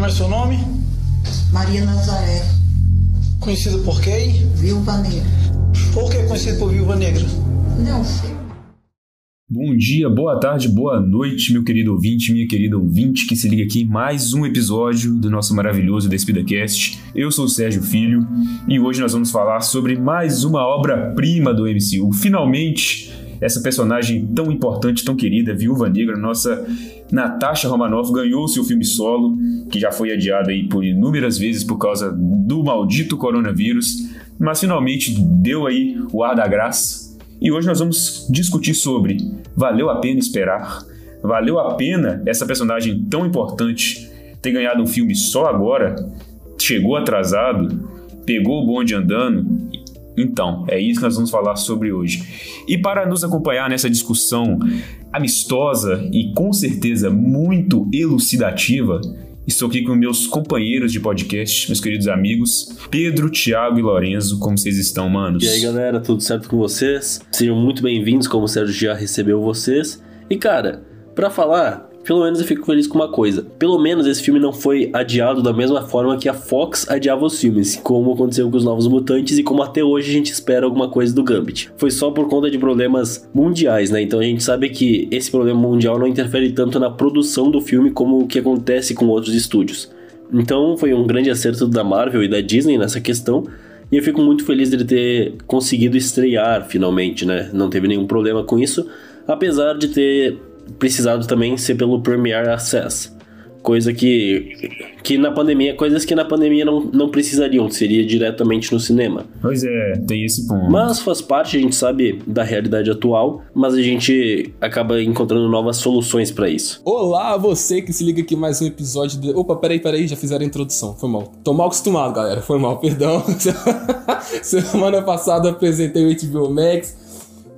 Como é seu nome? Maria Nazaré, Conhecido por quem? Viúva Negra. Por que é conhecido por Viúva Negra? Não sei. Bom dia, boa tarde, boa noite, meu querido ouvinte, minha querida ouvinte que se liga aqui em mais um episódio do nosso maravilhoso DespidaCast. Eu sou o Sérgio Filho e hoje nós vamos falar sobre mais uma obra-prima do MCU. Finalmente, essa personagem tão importante, tão querida, Viúva Negra, nossa Natasha Romanoff, ganhou seu filme solo, que já foi adiado aí por inúmeras vezes por causa do maldito coronavírus, mas finalmente deu aí o ar da graça. E hoje nós vamos discutir sobre valeu a pena esperar? Valeu a pena essa personagem tão importante ter ganhado um filme só agora? Chegou atrasado? Pegou o bonde andando? Então, é isso que nós vamos falar sobre hoje. E para nos acompanhar nessa discussão amistosa e com certeza muito elucidativa, estou aqui com meus companheiros de podcast, meus queridos amigos, Pedro, Thiago e Lorenzo. Como vocês estão, manos? E aí, galera, tudo certo com vocês? Sejam muito bem-vindos, como o Sérgio já recebeu vocês. E, cara, pra falar, pelo menos eu fico feliz com uma coisa. Pelo menos esse filme não foi adiado da mesma forma que a Fox adiava os filmes, como aconteceu com os Novos Mutantes e como até hoje a gente espera alguma coisa do Gambit. Foi só por conta de problemas mundiais, né? Então a gente sabe que esse problema mundial não interfere tanto na produção do filme como o que acontece com outros estúdios. Então foi um grande acerto da Marvel e da Disney nessa questão. E eu fico muito feliz dele ter conseguido estrear finalmente, né? Não teve nenhum problema com isso, apesar de ter precisado também ser pelo Premiere Access. Coisa que, que na pandemia, coisas que na pandemia não, não precisariam, seria diretamente no cinema. Pois é, tem esse ponto. Mas faz parte, a gente sabe, da realidade atual, mas a gente acaba encontrando novas soluções para isso. Olá, você que se liga aqui mais um episódio de. Opa, peraí, peraí, já fizeram a introdução. Foi mal. Tô mal acostumado, galera. Foi mal, perdão. Semana passada eu apresentei o HBO Max.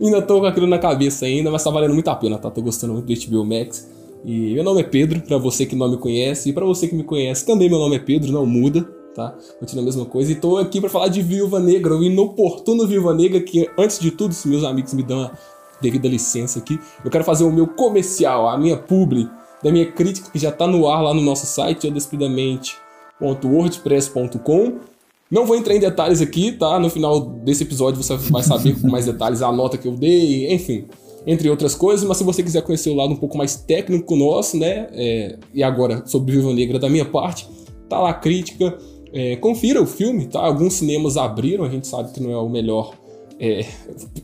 Ainda tô com aquilo na cabeça ainda, mas tá valendo muito a pena, tá? Tô gostando muito do HBO Max. E meu nome é Pedro, pra você que não me conhece. E pra você que me conhece, também meu nome é Pedro, não muda, tá? Continua a mesma coisa. E tô aqui pra falar de Viúva Negra, o inoportuno Viúva Negra, que antes de tudo, se meus amigos me dão a devida licença aqui, eu quero fazer o meu comercial, a minha publi, da minha crítica, que já tá no ar lá no nosso site, despidamente.wordpress.com. Não vou entrar em detalhes aqui, tá? No final desse episódio você vai saber com mais detalhes a nota que eu dei, enfim, entre outras coisas. Mas se você quiser conhecer o lado um pouco mais técnico nosso, né? É, e agora sobre Viva Negra da minha parte, tá lá a crítica. É, confira o filme, tá? Alguns cinemas abriram, a gente sabe que não é o melhor. É,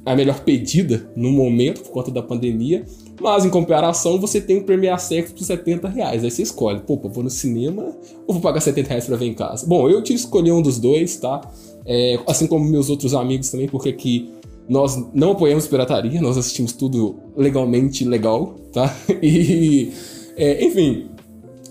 a melhor pedida no momento por conta da pandemia, mas em comparação você tem o Premier Access por 70 reais. Aí você escolhe, pô, vou no cinema ou vou pagar 70 reais pra ver em casa? Bom, eu te escolhi um dos dois, tá? É, assim como meus outros amigos também, porque aqui nós não apoiamos pirataria, nós assistimos tudo legalmente legal, tá? E, é, enfim,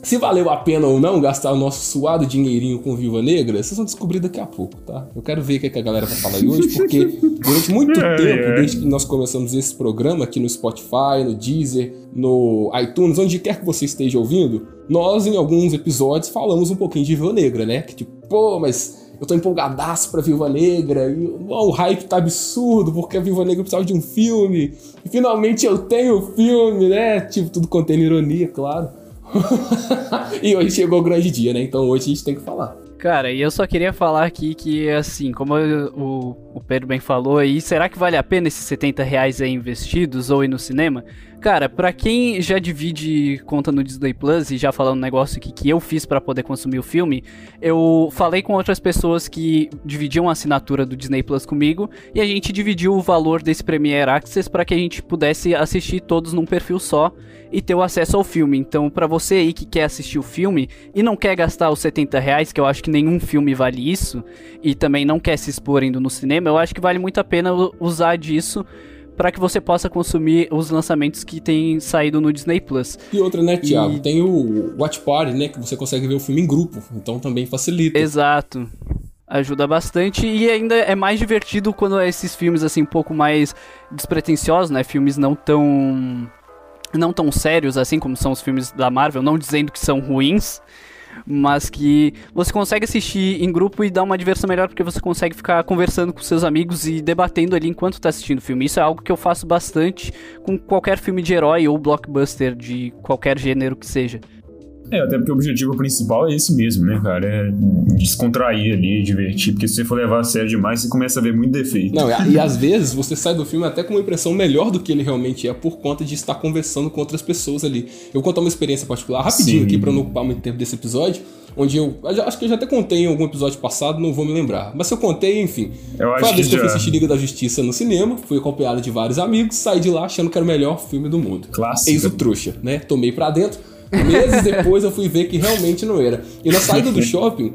se valeu a pena ou não gastar o nosso suado dinheirinho com Viúva Negra, vocês vão descobrir daqui a pouco, tá? Eu quero ver o que, a galera vai falar aí hoje, porque durante muito tempo, desde que nós começamos esse programa aqui no Spotify, no Deezer, no iTunes, onde quer que você esteja ouvindo, nós em alguns episódios falamos um pouquinho de Viúva Negra, né? Que tipo, pô, mas eu tô empolgadaço pra Viúva Negra, e o hype tá absurdo, porque a Viúva Negra precisava de um filme, e finalmente eu tenho o filme, né? Tipo, tudo contendo ironia, claro. e hoje chegou o grande dia, né? Então hoje a gente tem que falar. Cara, e eu só queria falar aqui que, assim, como o, o Pedro bem falou aí, será que vale a pena esses 70 reais aí investidos ou ir no cinema? Cara, pra quem já divide conta no Disney Plus e já falando um negócio que, que eu fiz para poder consumir o filme, eu falei com outras pessoas que dividiam a assinatura do Disney Plus comigo e a gente dividiu o valor desse Premiere Access para que a gente pudesse assistir todos num perfil só e ter o acesso ao filme. Então, para você aí que quer assistir o filme e não quer gastar os 70 reais, que eu acho que nenhum filme vale isso, e também não quer se expor indo no cinema, eu acho que vale muito a pena usar disso para que você possa consumir os lançamentos que tem saído no Disney Plus. E outra, né, Thiago? E... Tem o Watch Party, né? Que você consegue ver o filme em grupo. Então também facilita. Exato. Ajuda bastante e ainda é mais divertido quando é esses filmes assim um pouco mais despretensiosos, né? Filmes não tão não tão sérios assim como são os filmes da Marvel, não dizendo que são ruins, mas que você consegue assistir em grupo e dar uma diversão melhor porque você consegue ficar conversando com seus amigos e debatendo ali enquanto está assistindo o filme. Isso é algo que eu faço bastante com qualquer filme de herói ou blockbuster de qualquer gênero que seja. É, até porque o objetivo principal é esse mesmo, né, cara? É descontrair ali, divertir. Porque se você for levar a sério demais, você começa a ver muito defeito. Não, e, às vezes você sai do filme até com uma impressão melhor do que ele realmente é por conta de estar conversando com outras pessoas ali. Eu vou contar uma experiência particular rapidinho Sim. aqui pra não ocupar muito tempo desse episódio. Onde eu. Acho que eu já até contei em algum episódio passado, não vou me lembrar. Mas se eu contei, enfim. Eu acho Foi a vez que eu fui assistir Liga da Justiça no cinema, fui acompanhado de vários amigos, saí de lá achando que era o melhor filme do mundo. Clássico. Eis o trouxa, né? Tomei pra dentro. Meses depois eu fui ver que realmente não era. E na saída do shopping,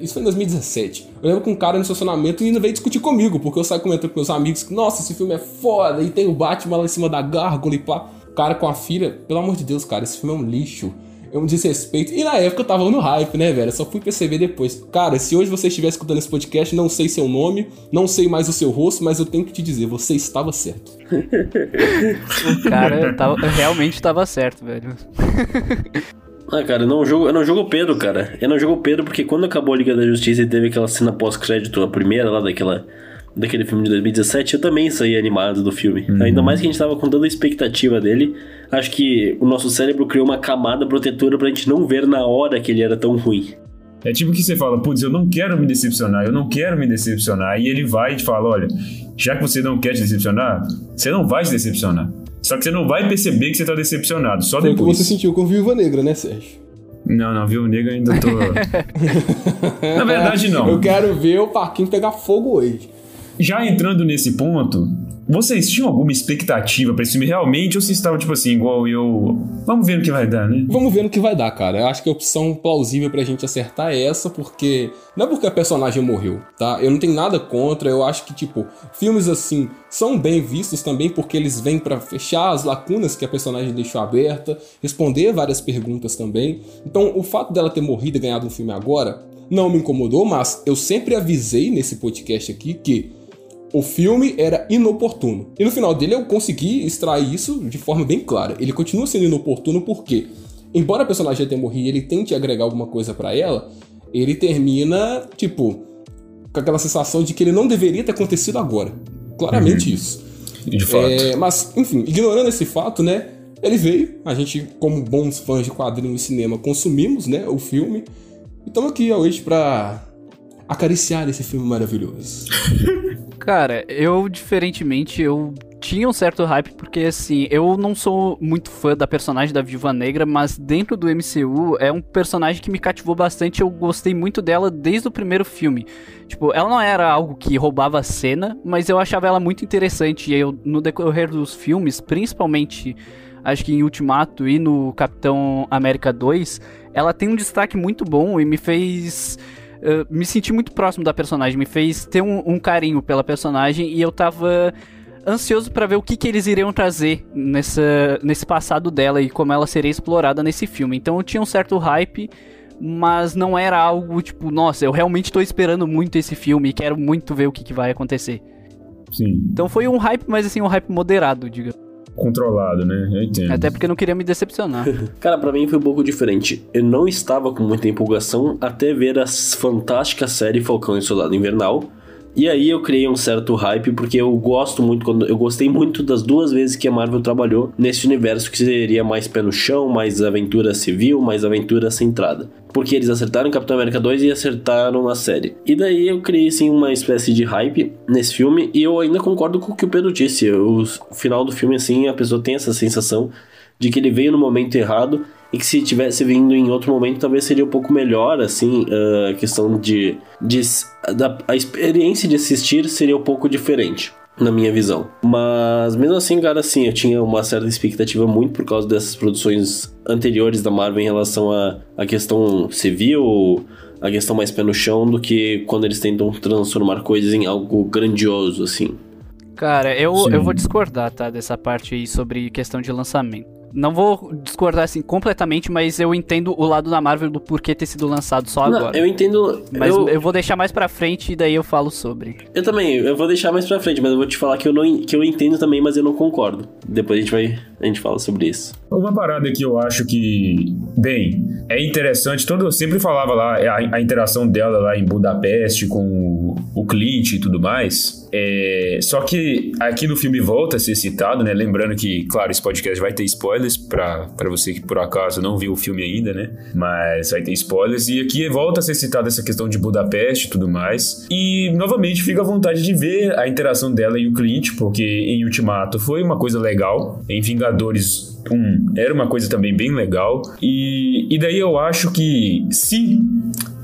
isso foi em 2017, eu lembro que um cara no estacionamento ainda veio discutir comigo, porque eu saí comentando com meus amigos que, nossa, esse filme é foda, e tem o Batman lá em cima da gárgula e pá. O cara com a filha, pelo amor de Deus, cara, esse filme é um lixo. É um desrespeito. E na época eu tava no hype, né, velho? Eu só fui perceber depois. Cara, se hoje você estiver escutando esse podcast, não sei seu nome, não sei mais o seu rosto, mas eu tenho que te dizer, você estava certo. O cara tava, realmente tava certo, velho. Ah, cara, eu não jogo, eu não jogo o Pedro, cara. Eu não jogo o Pedro porque quando acabou a Liga da Justiça e teve aquela cena pós-crédito, a primeira lá daquela, daquele filme de 2017, eu também saí animado do filme. Ainda mais que a gente tava com toda a expectativa dele. Acho que o nosso cérebro criou uma camada protetora pra gente não ver na hora que ele era tão ruim. É tipo que você fala, putz, eu não quero me decepcionar, eu não quero me decepcionar. E ele vai e te fala, olha, já que você não quer te decepcionar, você não vai se decepcionar. Só que você não vai perceber que você tá decepcionado, só Foi o que depois. você sentiu com Viúva Negra, né, Sérgio? Não, não, viu? O nego ainda tô. Na verdade, não. Eu quero ver o parquinho pegar fogo hoje. Já entrando nesse ponto, vocês tinham alguma expectativa pra esse filme realmente? Ou vocês estavam, tipo assim, igual eu. Vamos ver no que vai dar, né? Vamos ver no que vai dar, cara. Eu acho que a opção plausível pra gente acertar é essa, porque. Não é porque a personagem morreu, tá? Eu não tenho nada contra. Eu acho que, tipo, filmes assim são bem vistos também porque eles vêm pra fechar as lacunas que a personagem deixou aberta, responder várias perguntas também. Então, o fato dela ter morrido e ganhado um filme agora não me incomodou, mas eu sempre avisei nesse podcast aqui que o filme era inoportuno. E no final dele eu consegui extrair isso de forma bem clara. Ele continua sendo inoportuno porque, embora a personagem tenha morrido e ele tente agregar alguma coisa pra ela, ele termina, tipo, com aquela sensação de que ele não deveria ter acontecido agora. Claramente isso. De fato. É, mas, enfim, ignorando esse fato, né? Ele veio, a gente, como bons fãs de quadrinhos e cinema, consumimos, né, o filme. E estamos aqui hoje pra acariciar esse filme maravilhoso. Cara, eu, diferentemente, eu tinha um certo hype, porque assim, eu não sou muito fã da personagem da Viúva Negra, mas dentro do MCU é um personagem que me cativou bastante, eu gostei muito dela desde o primeiro filme. Tipo, ela não era algo que roubava a cena, mas eu achava ela muito interessante, e eu, no decorrer dos filmes, principalmente, acho que em Ultimato e no Capitão América 2, ela tem um destaque muito bom e me fez uh, me senti muito próximo da personagem, me fez ter um, um carinho pela personagem e eu tava ansioso pra ver o que, que eles iriam trazer nessa, nesse passado dela e como ela seria explorada nesse filme. Então eu tinha um certo hype, mas não era algo tipo, nossa, eu realmente tô esperando muito esse filme e quero muito ver o que, que vai acontecer. Sim. Então foi um hype, mas assim, um hype moderado, diga. Controlado, né? Eu entendo. Até porque eu não queria me decepcionar. Cara, pra mim foi um pouco diferente. Eu não estava com muita empolgação até ver a fantástica série Falcão e Soldado Invernal. E aí eu criei um certo hype porque eu gosto muito quando eu gostei muito das duas vezes que a Marvel trabalhou nesse universo que seria mais pé no chão, mais aventura civil, mais aventura centrada. Porque eles acertaram Capitão América 2 e acertaram na série. E daí eu criei assim uma espécie de hype nesse filme e eu ainda concordo com o que o Pedro disse. O final do filme assim, a pessoa tem essa sensação de que ele veio no momento errado e que se tivesse vindo em outro momento talvez seria um pouco melhor, assim, a questão de, de da, a experiência de assistir seria um pouco diferente. Na minha visão. Mas mesmo assim, cara, assim, eu tinha uma certa expectativa muito por causa dessas produções anteriores da Marvel em relação à a, a questão civil, a questão mais pé no chão, do que quando eles tentam transformar coisas em algo grandioso, assim. Cara, eu, Sim. eu vou discordar, tá, dessa parte aí sobre questão de lançamento. Não vou discordar assim completamente, mas eu entendo o lado da Marvel do porquê ter sido lançado só Não, agora. eu entendo. Mas eu, eu... vou deixar mais pra frente e daí eu falo sobre. eu também, eu vou deixar mais pra frente, mas eu vou te falar que eu, não, que eu entendo também, mas eu não concordo. Depois a gente vai. A gente fala sobre isso. Uma parada que eu acho que, bem, é interessante, todo, eu sempre falava lá, a, a interação dela lá em Budapeste com o, o Clint e tudo mais. É, só que aqui no filme volta a ser citado, né? Lembrando que, claro, esse podcast vai ter spoilers pra você que por acaso não viu o filme ainda, né? Mas vai ter spoilers. E aqui volta a ser citada essa questão de Budapeste e tudo mais. E novamente fica à vontade de ver a interação dela e o Clint, porque em Ultimato foi uma coisa legal. Em Vingadores era uma coisa também bem legal. E, e daí eu acho que se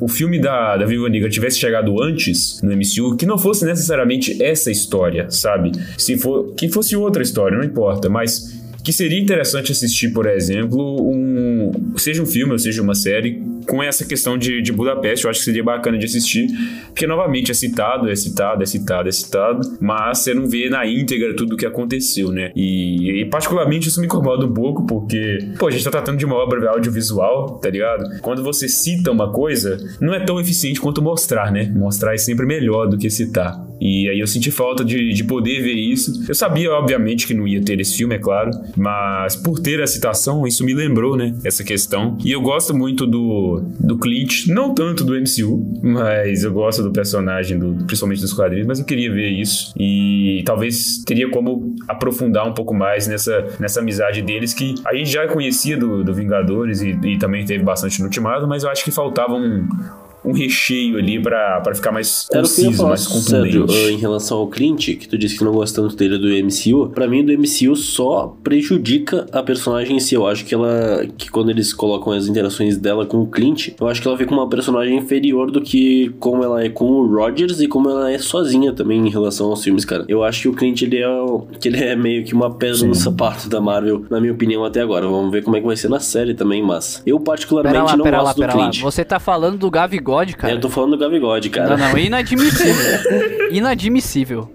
o filme da, da Viva Negra tivesse chegado antes no MCU, que não fosse necessariamente essa história, sabe? Se for que fosse outra história, não importa, mas que seria interessante assistir, por exemplo, um seja um filme ou seja uma série com essa questão de, de Budapeste, eu acho que seria bacana de assistir, porque novamente é citado, é citado, é citado, é citado, mas você não vê na íntegra tudo o que aconteceu, né? E, e, particularmente isso me incomoda um pouco, porque, pô, a gente tá tratando de uma obra audiovisual, tá ligado? Quando você cita uma coisa, não é tão eficiente quanto mostrar, né? Mostrar é sempre melhor do que citar. E aí eu senti falta de, de poder ver isso. Eu sabia, obviamente, que não ia ter esse filme, é claro, mas por ter a citação, isso me lembrou, né? Essa questão. E eu gosto muito do, do Clint, não tanto do MCU, mas eu gosto do personagem, do, principalmente dos quadrinhos, mas eu queria ver isso. E talvez teria como aprofundar um pouco mais nessa, nessa amizade deles, que a gente já conhecia do, do Vingadores e, e também teve bastante no Ultimato, mas eu acho que faltava um, um recheio ali para ficar mais conciso, mais contundente. Sérgio, em relação ao Clint, que tu disse que não gosta tanto dele do MCU, para mim do MCU só prejudica a personagem em si. Eu acho que ela, que quando eles colocam as interações dela com o Clint, eu acho que ela como uma personagem inferior do que como ela é com o Rogers e como ela é sozinha também em relação aos filmes, cara. Eu acho que o Clint ele é, que ele é meio que uma pedra Sim. no sapato da Marvel, na minha opinião até agora. Vamos ver como é que vai ser na série também, mas eu particularmente lá, não gosto lá, do Clint. Lá. Você tá falando do Gavigol Gavigode, cara. Eu tô falando do Gavigode, cara. Não, não, inadmissível. inadmissível.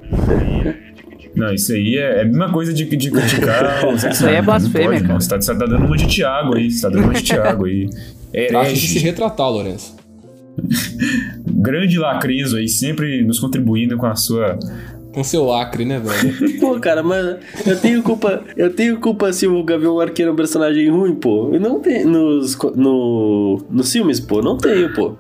Não, isso aí é, é a mesma coisa de, de criticar. isso aí é blasfêmia, pode, cara. Você tá, você tá dando uma de Thiago aí. Você tá dando uma de Thiago aí. É, Acho que se retratar, Lourenço. Grande Lacrenzo aí, sempre nos contribuindo com a sua com seu lacre, né, velho? pô, cara, mas eu tenho culpa. Eu tenho culpa se o Gavião Arqueiro é um personagem ruim, pô. Eu não tenho. Nos, no, nos filmes, pô, não tenho, pô.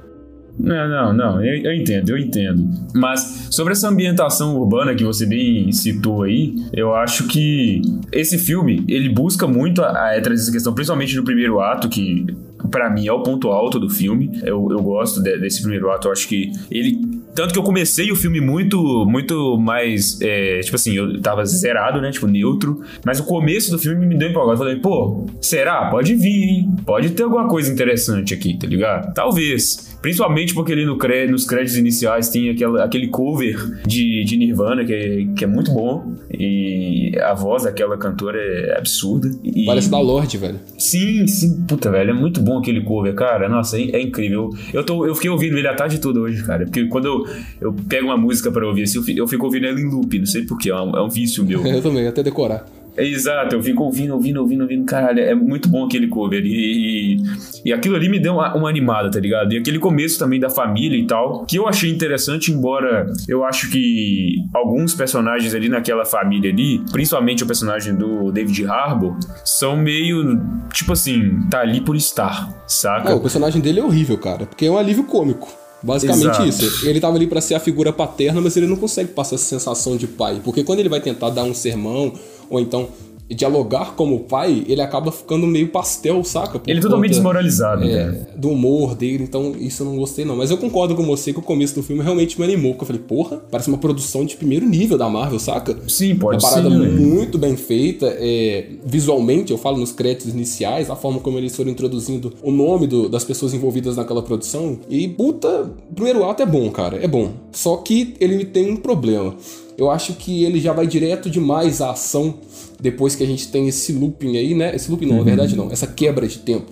Não, não, não, eu, eu, entendo, eu entendo. Mas sobre essa ambientação urbana que você bem citou aí, eu acho que esse filme, ele busca muito a, a trazer essa questão, principalmente no primeiro ato, que para mim é o ponto alto do filme. Eu, eu gosto de, desse primeiro ato, eu acho que ele. Tanto que eu comecei o filme muito, muito mais. É, tipo assim, eu tava zerado, né? Tipo, neutro. Mas o começo do filme me deu empolgado. Eu falei, pô, será? Pode vir, hein? Pode ter alguma coisa interessante aqui, tá ligado? Talvez. Principalmente porque ali no cre nos créditos iniciais tem aquela, aquele cover de, de Nirvana que é, que é muito bom. E a voz daquela cantora é absurda. E... Parece da Lorde, velho. Sim, sim. Puta, velho, é muito bom aquele cover, cara. Nossa, é, é incrível. Eu, tô, eu fiquei ouvindo ele a tarde toda hoje, cara. Porque quando eu, eu pego uma música para ouvir assim, eu fico, eu fico ouvindo ela em loop. Não sei porquê, é um, é um vício meu. eu também, até decorar. Exato, eu fico ouvindo, ouvindo, ouvindo, ouvindo. Caralho, é muito bom aquele cover. E, e, e aquilo ali me deu uma, uma, animada, tá ligado? E aquele começo também da família e tal, que eu achei interessante, embora eu acho que alguns personagens ali naquela família ali, principalmente o personagem do David Harbour, são meio, tipo assim, tá ali por estar, saca? É, o personagem dele é horrível, cara, porque é um alívio cômico. Basicamente Exato. isso. Ele tava ali para ser a figura paterna, mas ele não consegue passar essa sensação de pai. Porque quando ele vai tentar dar um sermão ou então dialogar como pai, ele acaba ficando meio pastel, saca? Ele é totalmente desmoralizado, é, Do humor dele, então isso eu não gostei não. Mas eu concordo com você que o começo do filme realmente me animou. Que eu falei, porra, parece uma produção de primeiro nível da Marvel, saca? Sim, pode ser. Uma parada ser, muito bem feita. É, visualmente, eu falo nos créditos iniciais, a forma como eles foram introduzindo o nome do, das pessoas envolvidas naquela produção. E, puta, o primeiro ato é bom, cara, é bom. Só que ele tem um problema eu acho que ele já vai direto demais à ação depois que a gente tem esse looping aí, né? Esse looping não, uhum. na verdade não, essa quebra de tempo.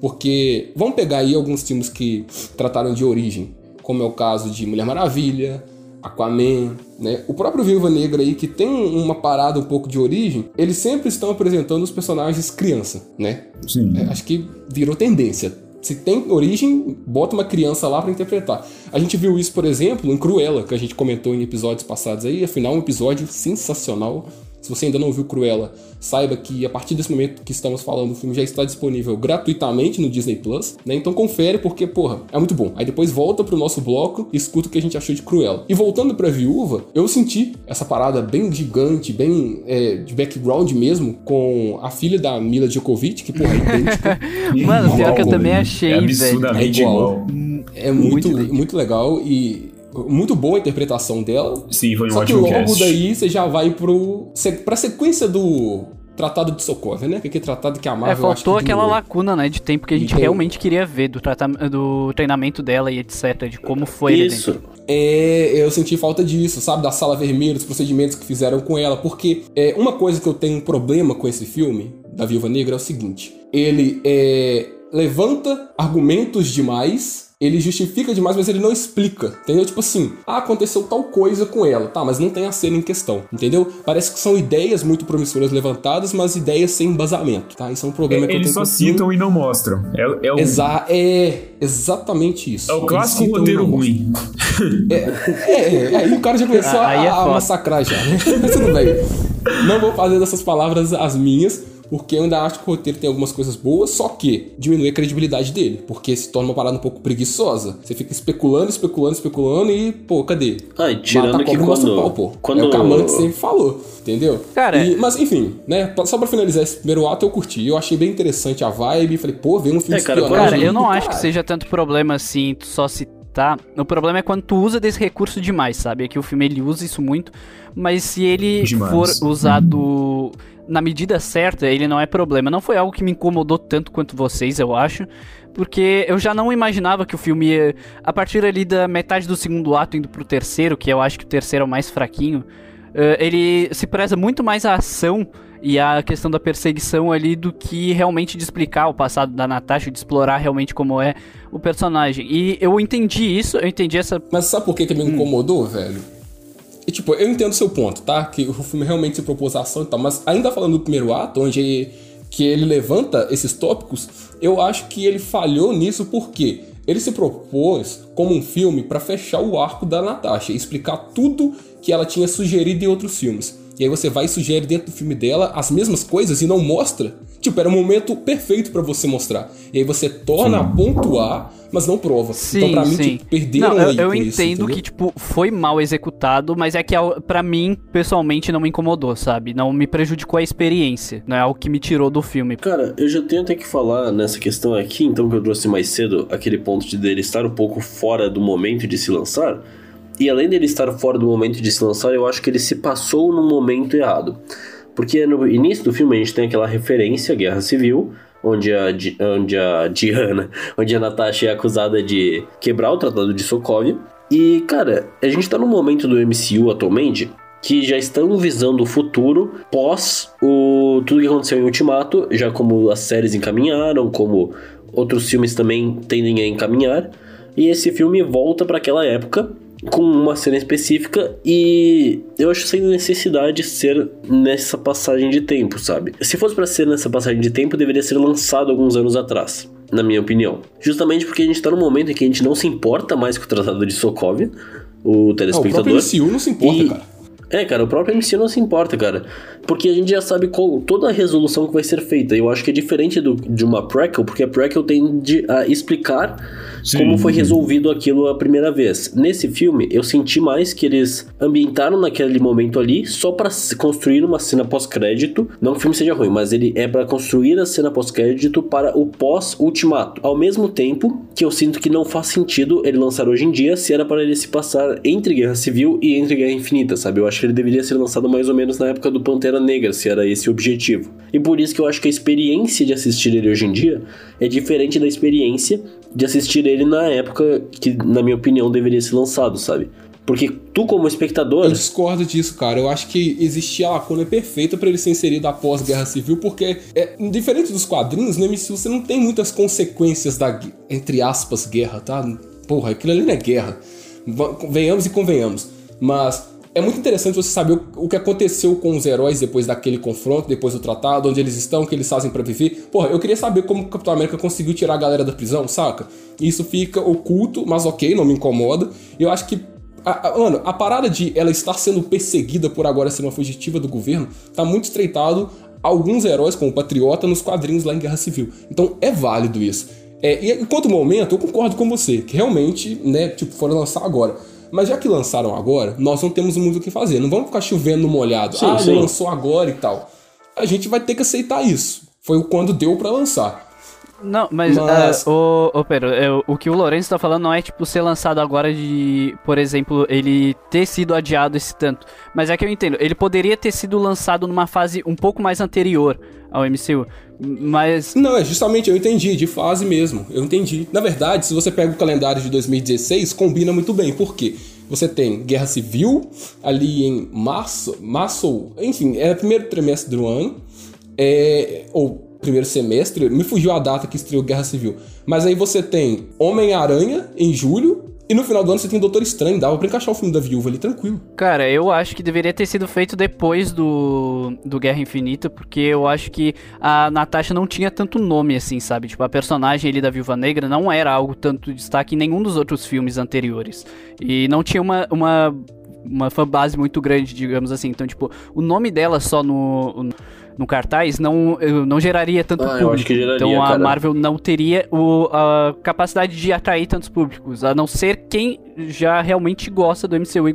Porque vamos pegar aí alguns filmes que trataram de origem, como é o caso de Mulher Maravilha, Aquaman, né? O próprio Viúva Negra aí, que tem uma parada um pouco de origem, eles sempre estão apresentando os personagens criança, né? Sim. É, acho que virou tendência se tem origem, bota uma criança lá para interpretar. A gente viu isso, por exemplo, em Cruella, que a gente comentou em episódios passados aí, afinal um episódio sensacional. Se você ainda não viu Cruella, saiba que a partir desse momento que estamos falando, o filme já está disponível gratuitamente no Disney Plus, né? Então confere porque, porra, é muito bom. Aí depois volta pro nosso bloco e escuta o que a gente achou de Cruella. E voltando pra Viúva, eu senti essa parada bem gigante, bem é, de background mesmo, com a filha da Mila Djokovic, que, porra, é idêntica. Mano, pior que eu também velho. achei, É velho. absurdamente É igual. igual. É muito, Muito muito, legal e muito boa a interpretação dela. Sim, foi um Só que ótimo logo cast. daí você já vai pro, pra sequência do Tratado de Sokovia, né? Que é tratado que a É, Marvel acho faltou que aquela diminuiu. lacuna, né, de tempo que a gente Então- realmente queria ver do, tratam- do treinamento dela e etc, de como foi Isso. dentro. É, eu senti falta disso, sabe? Da sala vermelha, dos procedimentos que fizeram com ela. Porque é, uma coisa que eu tenho um problema com esse filme, da Viúva Negra, é o seguinte: ele é, levanta argumentos demais. Ele justifica demais, mas ele não explica, entendeu? Tipo assim, ah, aconteceu tal coisa com ela, tá, mas não tem a cena em questão, entendeu? Parece que são ideias muito promissoras levantadas, mas ideias sem embasamento, tá? Isso é um problema que eu Eles tenho só o filme. citam e não mostram. É, é o, Exa é exatamente isso. é o Eles clássico roteiro não mostram. ruim. É, é, aí o cara já começou Ah, é a, a massacrar já, né? Mas tudo bem. Não vou fazer dessas palavras as minhas, porque eu ainda acho que o roteiro tem algumas coisas boas, só que diminui a credibilidade dele, porque se torna uma parada um pouco preguiçosa. Você fica especulando, especulando, especulando e, pô, cadê? Ah, e tirando Mata que e mostra quando- pau, pô. quando- É o que Amanda sempre falou, entendeu? Cara- E- mas enfim, né? Só pra finalizar esse primeiro ato, eu curti. Eu achei bem interessante a vibe. Falei, pô, veio um filme É, de cara, espionagem Cara, eu não acho que seja tanto problema assim, tu só citar. O problema é quando tu usa desse recurso demais, sabe? Aqui o filme ele usa isso muito, mas se ele Demais. for usado na medida certa, ele não é problema. Não foi algo que me incomodou tanto quanto vocês, eu acho. Porque eu já não imaginava que o filme ia. A partir ali da metade do segundo ato indo pro terceiro, que eu acho que o terceiro é o mais fraquinho. eh, ele se preza muito mais a ação e a questão da perseguição ali do que realmente de explicar o passado da Natasha, de explorar realmente como é o personagem. E eu entendi isso, eu entendi essa. Mas sabe por que, que me Hum. incomodou, velho? E, tipo, eu entendo o seu ponto, tá? Que o filme realmente se propôs ação e tal, mas ainda falando do primeiro ato, onde que ele levanta esses tópicos, eu acho que ele falhou nisso porque ele se propôs como um filme pra fechar o arco da Natasha, e explicar tudo que ela tinha sugerido em outros filmes. E aí você vai e sugere dentro do filme dela as mesmas coisas e não mostra. Tipo, era o momento perfeito pra você mostrar. E aí você torna a pontuar, mas não prova. Sim, então pra mim, sim. tipo, perderam não, eu, aí eu com isso, entendo entendeu? que, tipo, foi mal executado, mas é que ao- pra mim, pessoalmente, não me incomodou, sabe? Não me prejudicou a experiência. Não é algo que me tirou do filme. Cara, eu já tenho até que falar nessa questão aqui, então que eu trouxe mais cedo, aquele ponto de dele estar um pouco fora do momento de se lançar. E além dele estar fora do momento de se lançar, eu acho que ele se passou no momento errado. Porque no início do filme a gente tem aquela referência à Guerra Civil, onde a, onde a Diana, onde a Natasha é acusada de quebrar o Tratado de Sokovia. E, cara, a gente tá num momento do MCU atualmente que já estão visando o futuro pós o tudo que aconteceu em Ultimato, já como as séries encaminharam, como outros filmes também tendem a encaminhar. E esse filme volta para aquela época com uma cena específica e eu acho sem necessidade ser nessa passagem de tempo, sabe? Se fosse para ser nessa passagem de tempo, deveria ser lançado alguns anos atrás, na minha opinião. Justamente porque a gente tá num momento em que a gente não se importa mais com o Tratado de Sokovia, o Não, o próprio telespectador. MCU não se importa, E- cara. É, cara, o próprio MC não se importa, cara. Porque a gente já sabe qual, toda a resolução que vai ser feita. Eu acho que é diferente do, de uma prequel, porque a prequel tende a explicar Sim. como foi resolvido aquilo a primeira vez. Nesse filme, eu senti mais que eles ambientaram naquele momento ali só se construir uma cena pós-crédito. Não que o filme seja ruim, mas ele é pra construir a cena pós-crédito para o pós-ultimato. Ao mesmo tempo que eu sinto que não faz sentido ele lançar hoje em dia se era para ele se passar entre Guerra Civil e entre Guerra Infinita, sabe? Eu acho que ele deveria ser lançado mais ou menos na época do Pantera Negra, se era esse o objetivo. E por isso que eu acho que a experiência de assistir ele hoje em dia é diferente da experiência de assistir ele na época que, na minha opinião, deveria ser lançado, sabe? Porque tu, como espectador, Eu discordo disso, cara. Eu acho que existia a lacuna perfeita pra ele ser inserido após Guerra Civil, porque, é, diferente dos quadrinhos, no MCU você não tem muitas consequências da, entre aspas, guerra, tá? Porra, aquilo ali não é guerra. Venhamos e convenhamos. Mas é muito interessante você saber o, que aconteceu com os heróis depois daquele confronto, depois do tratado, onde eles estão, o que eles fazem pra viver. Porra, eu queria saber como o Capitão América conseguiu tirar a galera da prisão, saca? Isso fica oculto, mas ok, não me incomoda. Eu acho que A, a, mano, a parada de ela estar sendo perseguida por agora ser uma fugitiva do governo tá muito estreitado a alguns heróis, como o Patriota, nos quadrinhos lá em Guerra Civil. Então é válido isso. É, e enquanto momento, eu concordo com você, que realmente, né, tipo, foram lançar agora. Mas já que lançaram agora, nós não temos muito o que fazer. Não vamos ficar chovendo molhado. Sim, ah, sim. lançou agora e tal. A gente vai ter que aceitar isso. Foi o quando deu pra lançar. Não, mas, Mas- ah, o, o Pedro, eu- o que o Lourenço tá falando não é, tipo, ser lançado agora de, por exemplo, ele ter sido adiado esse tanto. Mas é que eu entendo, ele poderia ter sido lançado numa fase um pouco mais anterior ao MCU. Mas. Não, é justamente, eu entendi, de fase mesmo. Eu entendi. Na verdade, se você pega o calendário de 2016, combina muito bem. Por quê? Você tem Guerra Civil ali em março, março, enfim, é o primeiro trimestre do ano, é, ou primeiro semestre, me fugiu a data que estreou Guerra Civil. Mas aí você tem Homem-Aranha em julho, e no final do ano você tem Doutor Estranho, dava pra encaixar o filme da Viúva ali tranquilo. Cara, eu acho que deveria ter sido feito depois do, do Guerra Infinita, porque eu acho que a Natasha não tinha tanto nome assim, sabe? Tipo, a personagem ali da Viúva Negra não era algo tanto destaque em nenhum dos outros filmes anteriores. E não tinha uma. uma uma fanbase muito grande, digamos assim. Então, tipo, o nome dela só no cartaz não, não geraria tanto Ah, eu público. acho que geraria, então a cara. Marvel não teria o, a capacidade de atrair tantos públicos, a não ser quem já realmente gosta do MCU e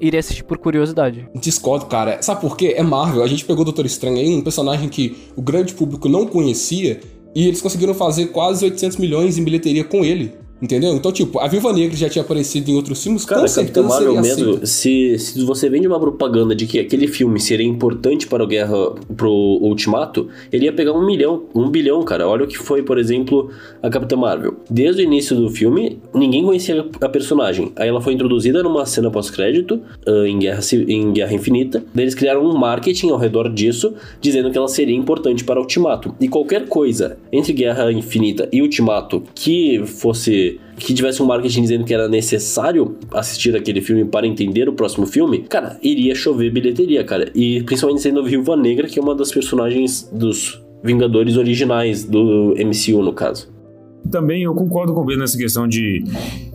iria assistir por curiosidade. Discordo, cara. Sabe por quê? É Marvel. A gente pegou o Doutor Estranho aí, um personagem que o grande público não conhecia, e eles conseguiram fazer quase 800 milhões em bilheteria com ele. Entendeu? Então, tipo, a Viúva Negra já tinha aparecido em outros filmes, Cara, com Capitão Marvel mesmo, se, se você vende uma propaganda de que aquele filme seria importante para o Guerra, pro Ultimato, ele ia pegar um milhão, um bilhão, cara. Olha o que foi, por exemplo, a Capitã Marvel. Desde o início do filme, ninguém conhecia a personagem. Aí ela foi introduzida numa cena pós-crédito, ah, em, Guerra, em Guerra Infinita. Daí eles criaram um marketing ao redor disso, dizendo que ela seria importante para o Ultimato. E qualquer coisa entre Guerra Infinita e Ultimato que fosse que tivesse um marketing dizendo que era necessário assistir aquele filme para entender o próximo filme, cara, iria chover bilheteria, cara. E principalmente sendo a Viúva Negra, que é uma das personagens dos Vingadores originais do MCU, no caso. Também eu concordo com o Pedro nessa questão de,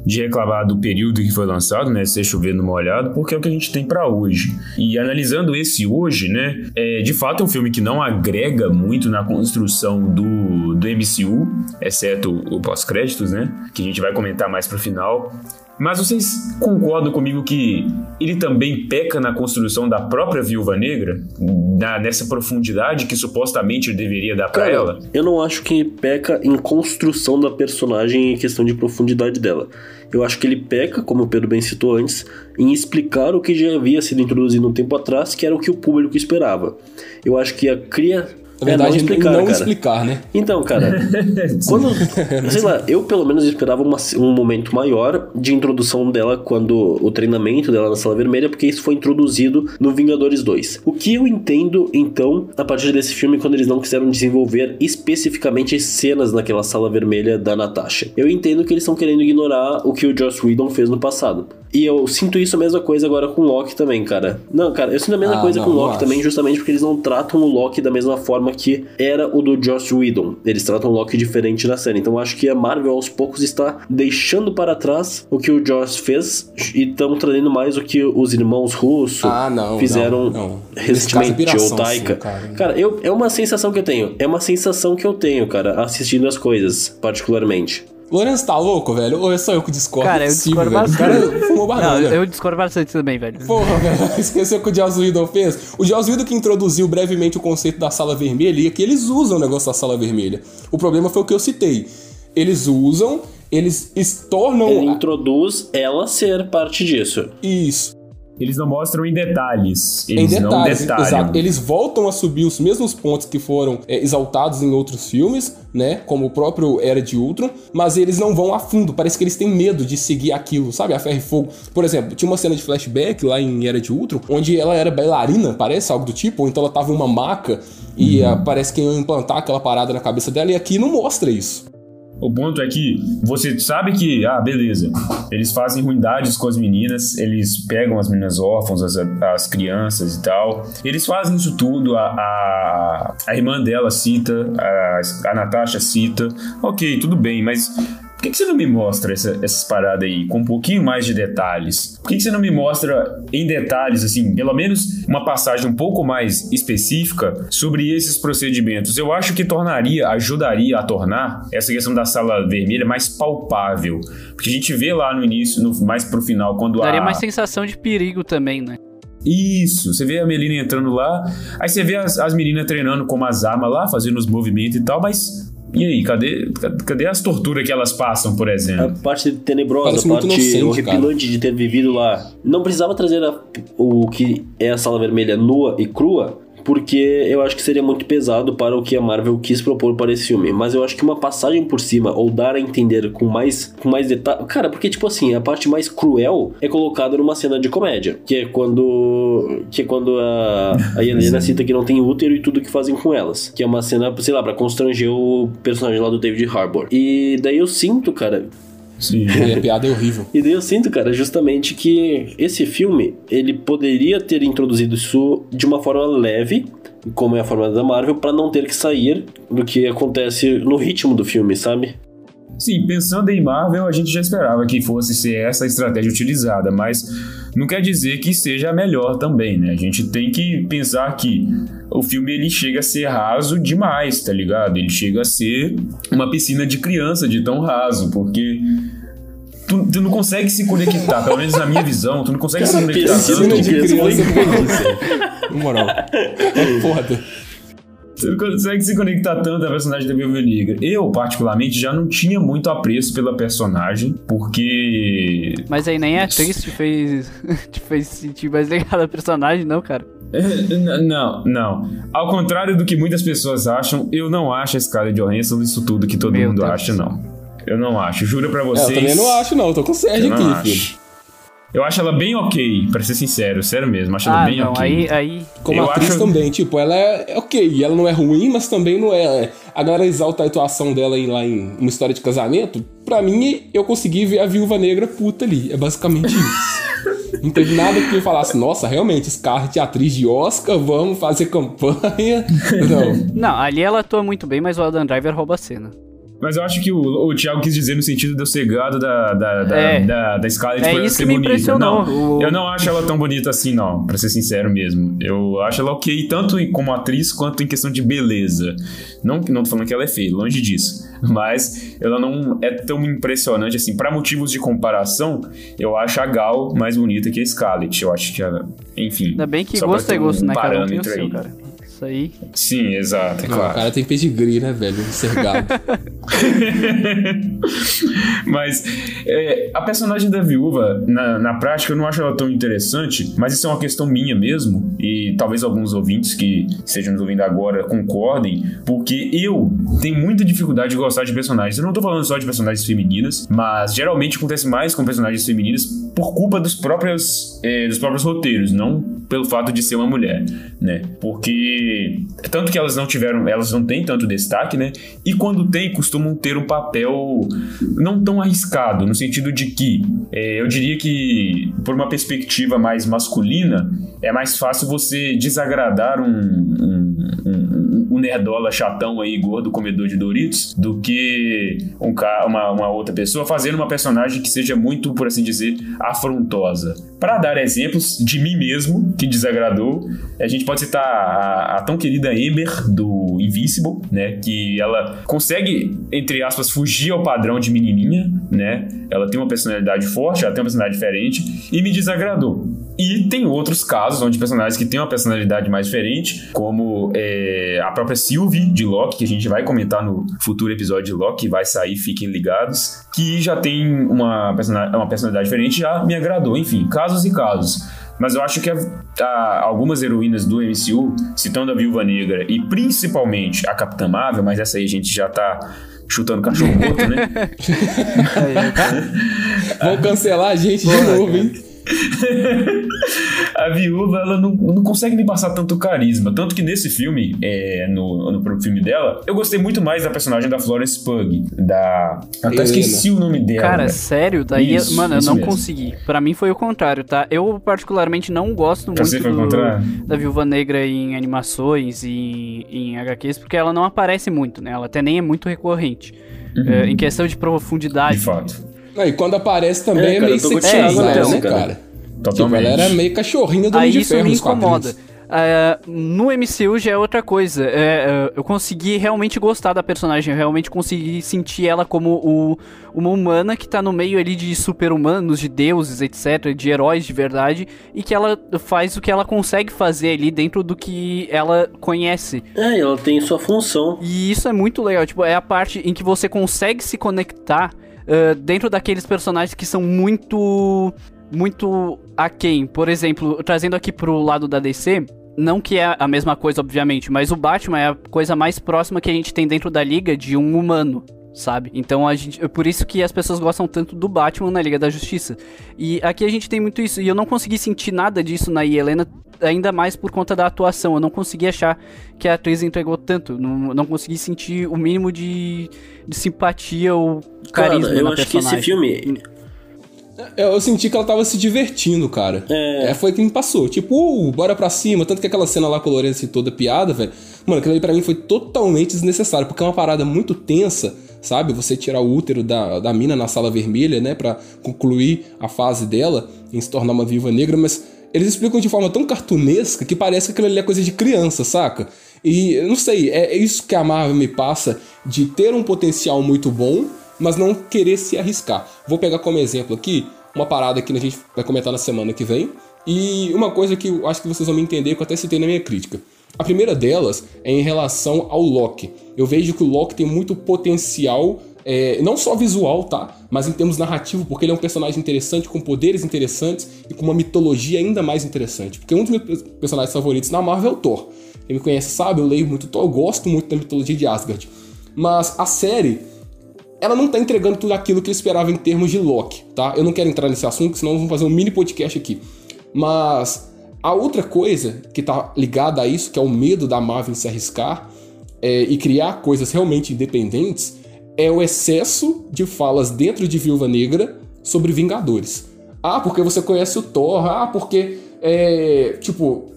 de reclamar do período que foi lançado, né? Ser chovendo molhado, porque é o que a gente tem pra hoje. E analisando esse hoje, né? É, de fato é um filme que não agrega muito na construção do, do MCU, exceto o pós-créditos, né? Que a gente vai comentar mais pro final. Mas vocês concordam comigo que ele também peca na construção da própria Viúva Negra? Na, nessa profundidade que supostamente ele deveria dar pra Cara, ela? eu não acho que peca em construção da personagem em questão de profundidade dela. Eu acho que ele peca, como o Pedro bem citou antes, em explicar o que já havia sido introduzido um tempo atrás, que era o que o público esperava. Eu acho que a cria. Na verdade, é, não explicar, não cara. explicar, né? Então, cara, quando. Sei lá, eu pelo menos esperava uma- um momento maior de introdução dela quando o treinamento dela na Sala Vermelha, porque isso foi introduzido no Vingadores 2. O que eu entendo, então, a partir desse filme, quando eles não quiseram desenvolver especificamente cenas naquela Sala Vermelha da Natasha? Eu entendo que eles estão querendo ignorar o que o Joss Whedon fez no passado. E eu sinto isso a mesma coisa agora com o Loki também, cara. Não, cara, eu sinto a mesma Ah, coisa não, com o Loki também, justamente porque eles não tratam o Loki da mesma forma que era o do Joss Whedon. Eles tratam o Loki diferente na série. Então eu acho que a Marvel aos poucos está deixando para trás o que o Joss fez e estão trazendo mais o que os irmãos Russo Ah, não, fizeram não, não. Recentemente, é ou Taika. sim, cara. cara, eu, é uma sensação que eu tenho. É uma sensação que eu tenho, cara, assistindo as coisas, particularmente. Lourenço tá louco, velho? Ou é só eu que discordo? Cara, eu Não é possível, discordo velho. O bastante. cara fumou Não, banana. eu discordo bastante também, velho. Porra, velho, esqueceu o que o Joss Whedon fez? O Joss Whedon que introduziu brevemente o conceito da sala vermelha e é que eles usam o negócio da sala vermelha. O problema foi o que eu citei. Eles usam, eles es- tornam Ele introduz ela ser parte disso. isso Eles não mostram em detalhes. em Eles não detalhes. detalham. Exato. Eles voltam a subir os mesmos pontos que foram é, exaltados em outros filmes, né? Como o próprio Era de Ultron, mas eles não vão a fundo. Parece que eles têm medo de seguir aquilo, sabe? A ferro e fogo. Por exemplo, tinha uma cena de flashback lá em Era de Ultron, onde ela era bailarina, parece, algo do tipo, ou então ela tava em uma maca e ah, parece que iam implantar aquela parada na cabeça dela, e aqui não mostra isso. O ponto é que você sabe que, ah, beleza, eles fazem ruindades com as meninas, eles pegam as meninas órfãs, as, as crianças e tal. Eles fazem isso tudo, a, a, a irmã dela cita, a, a Natasha cita. Ok, tudo bem, mas por que, que você não me mostra essa, essas paradas aí com um pouquinho mais de detalhes? Por que, que você não me mostra em detalhes, assim, pelo menos uma passagem um pouco mais específica sobre esses procedimentos? Eu acho que tornaria, ajudaria a tornar essa questão da sala vermelha mais palpável. Porque a gente vê lá no início, no, mais pro final, quando Daria a. mais sensação de perigo também, né? Isso, você vê a Melina entrando lá, aí você vê as, as meninas treinando com as armas lá, fazendo os movimentos e tal, mas e aí, cadê, cadê as torturas que elas passam, por A exemplo? parte tenebrosa, Parece a parte inocente, horripilante de ter vivido lá. Não precisava trazer a- o que é a sala vermelha nua e crua, porque eu acho que seria muito pesado para o que a Marvel quis propor para esse filme. Mas eu acho que uma passagem por cima, ou dar a entender com mais, com mais detalhe. Cara, porque, tipo assim, a parte mais cruel é colocada numa cena de comédia. Que é quando. Que é quando a, a Helena cita que não tem útero e tudo que fazem com elas. Que é uma cena, sei lá, pra constranger o personagem lá do David Harbour. E daí eu sinto, cara, Sim. E a piada é horrível. e daí eu sinto, cara, justamente que esse filme, ele poderia ter introduzido isso de uma forma leve, como é a forma da Marvel, pra não ter que sair do que acontece no ritmo do filme, sabe? Sim, pensando em Marvel, a gente já esperava que fosse ser essa a estratégia utilizada, mas não quer dizer que seja a melhor também, né? A gente tem que pensar que o filme ele chega a ser raso demais, tá ligado? Ele chega a ser uma piscina de criança de tão raso, porque tu, tu não consegue se conectar, pelo menos na minha visão, tu não consegue se conectar piscina tanto. de criança foi Na moral. É foda. Consegue se conectar tanto à personagem da Viúva Negra. Eu, particularmente, já não tinha muito apreço pela personagem, porque. Mas aí nem a atriz te fez, te fez sentir mais ligado a personagem, não, cara. É, Não, não. Ao contrário do que muitas pessoas acham, eu não acho a Scarlett Johansson isso tudo que todo Meu mundo Deus acha, céu. não. Eu não acho. Juro pra É, vocês. eu também não acho, não. Eu tô com o Sérgio aqui, acho. filho. Eu acho ela bem ok, pra ser sincero, sério mesmo. Acho ela Ah, bem não, ok. aí, aí... Como Eu atriz acho- também, tipo, ela é é ok, ela não é ruim, mas também não é. A galera exalta a atuação dela em, lá em Uma História de Casamento. Pra mim, eu consegui ver a viúva negra puta ali. É basicamente isso. não teve nada que eu falasse, nossa, realmente, Scarlett é atriz de Oscar, vamos fazer campanha. Não. Não, ali ela atua muito bem, mas o Adam Driver rouba a cena. Mas eu acho que o, o Thiago quis dizer no sentido do cegado da, da, da, É. da, da Scarlett É por ela isso ser que me bonita. impressionou. Não, O- Eu não acho ela tão bonita assim, não, pra ser sincero mesmo. Eu acho ela ok, tanto como atriz quanto em questão de beleza. Não, não tô falando que ela é feia, longe disso. Mas ela não é tão impressionante assim. Pra motivos de comparação, eu acho a Gal mais bonita que a Scarlett. Eu acho que ela. Enfim. Ainda bem que gosto é gosto, um né? Parâmetro seu, aí. cara. Isso aí. Sim, exato, é Não, claro. o cara tem pedigree, né, velho? Cergado. mas é, a personagem da viúva, na, na prática, eu não acho ela tão interessante, mas isso é uma questão minha mesmo, e talvez alguns ouvintes que estejam nos ouvindo agora concordem, porque eu tenho muita dificuldade de gostar de personagens. Eu não tô falando só de personagens femininas, mas geralmente acontece mais com personagens femininas por culpa dos próprios, é, dos próprios roteiros, não pelo fato de ser uma mulher, né? Porque tanto que elas não tiveram, elas não têm tanto destaque, né? E quando tem, costumam ter um papel não tão arriscado, no sentido de que é, eu diria que, por uma perspectiva mais masculina, é mais fácil você desagradar um, um, um, um nerdola chatão aí, gordo, comedor de Doritos, do que um, ca- uma, uma outra pessoa fazendo uma personagem que seja muito, por assim dizer, afrontosa. Para dar exemplos de mim mesmo, que desagradou, a gente pode citar a, a tão querida Ember, do Invincible, né? Que ela consegue, entre aspas, fugir ao padrão de menininha, né? Ela tem uma personalidade forte, ela tem uma personalidade diferente, e me desagradou. E tem outros casos onde personagens que têm uma personalidade mais diferente, como é, a própria Sylvie de Loki, que a gente vai comentar no futuro episódio de Loki, que vai sair, fiquem ligados, que já tem uma, persona- uma personalidade diferente, já me agradou. Enfim, casos e casos. Mas eu acho que a- a- algumas heroínas do MCU, citando a Viúva Negra e principalmente a Capitã Marvel, mas essa aí a gente já tá chutando cachorro morto, né? Vão cancelar a gente de novo, hein? a viúva, ela não, não consegue me passar tanto carisma. Tanto que nesse filme, é, no, no próprio filme dela, eu gostei muito mais da personagem da Florence Pug. Da. Eu até Helena. esqueci o nome dela. Cara, velho. sério? Daí, Isso, mano, eu isso não mesmo. consegui. Pra mim foi o contrário, tá? Eu, particularmente, não gosto Pra muito do- da Viúva Negra em animações e em HQs, porque ela não aparece muito, né? Ela até nem é muito recorrente. é, em questão de profundidade. De fato. Não, e quando aparece também É, é, cara, meio eu tô com sexualizado, essa né, cara. cara? Tipo, Totalmente. ela era meio cachorrinha do Homem Aí de isso Ferro me incomoda. É, no MCU já é outra coisa. É, é, eu consegui realmente gostar da personagem, eu realmente consegui sentir ela como o- uma humana que tá no meio ali de super-humanos, de deuses, etc., de heróis de verdade, e que ela faz o que ela consegue fazer ali dentro do que ela conhece. É, ela tem sua função. E isso é muito legal, tipo, é a parte em que você consegue se conectar ah, dentro daqueles personagens que são muito. muito aquém. Por exemplo, trazendo aqui pro lado da DC. Não que é a mesma coisa, obviamente, mas o Batman é a coisa mais próxima que a gente tem dentro da liga de um humano, sabe? Então a gente, é por isso que as pessoas gostam tanto do Batman na Liga da Justiça. E aqui a gente tem muito isso, e eu não consegui sentir nada disso na Helena, ainda mais por conta da atuação. Eu não consegui achar que a atriz entregou tanto, não, não consegui sentir o mínimo de, de simpatia ou Cara, carisma eu na acho que personagem. esse filme. É, Eu senti que ela tava se divertindo, cara. É. É, foi o que me passou. Tipo, uh, bora pra cima. Tanto que aquela cena lá com a Lourenço toda piada, velho. Mano, aquilo ali pra mim foi totalmente desnecessário. Porque é uma parada muito tensa, sabe? Você tirar o útero da, da mina na sala vermelha, né? Pra concluir a fase dela em se tornar uma viúva negra. Mas eles explicam de forma tão cartunesca que parece que aquilo ali é coisa de criança, saca? E não sei, é é isso que a Marvel me passa de ter um potencial muito bom, mas não querer se arriscar. Vou pegar como exemplo aqui uma parada que a gente vai comentar na semana que vem e uma coisa que eu acho que vocês vão me entender que eu até citei na minha crítica. A primeira delas é em relação ao Loki. Eu vejo que o Loki tem muito potencial, é, não só visual, tá? Mas em termos narrativos, porque ele é um personagem interessante, com poderes interessantes e com uma mitologia ainda mais interessante. Porque um dos meus personagens favoritos na Marvel é o Thor. Quem me conhece sabe, eu leio muito Thor, eu gosto muito da mitologia de Asgard. Mas a série ela não tá entregando tudo aquilo que eu esperava em termos de Loki, tá? Eu não quero entrar nesse assunto, senão vamos fazer um mini podcast aqui. Mas a outra coisa que tá ligada a isso, que é o medo da Marvel se arriscar é, e criar coisas realmente independentes, é o excesso de falas dentro de Viúva Negra sobre Vingadores. Ah, porque você conhece o Thor, ah, porque é, tipo,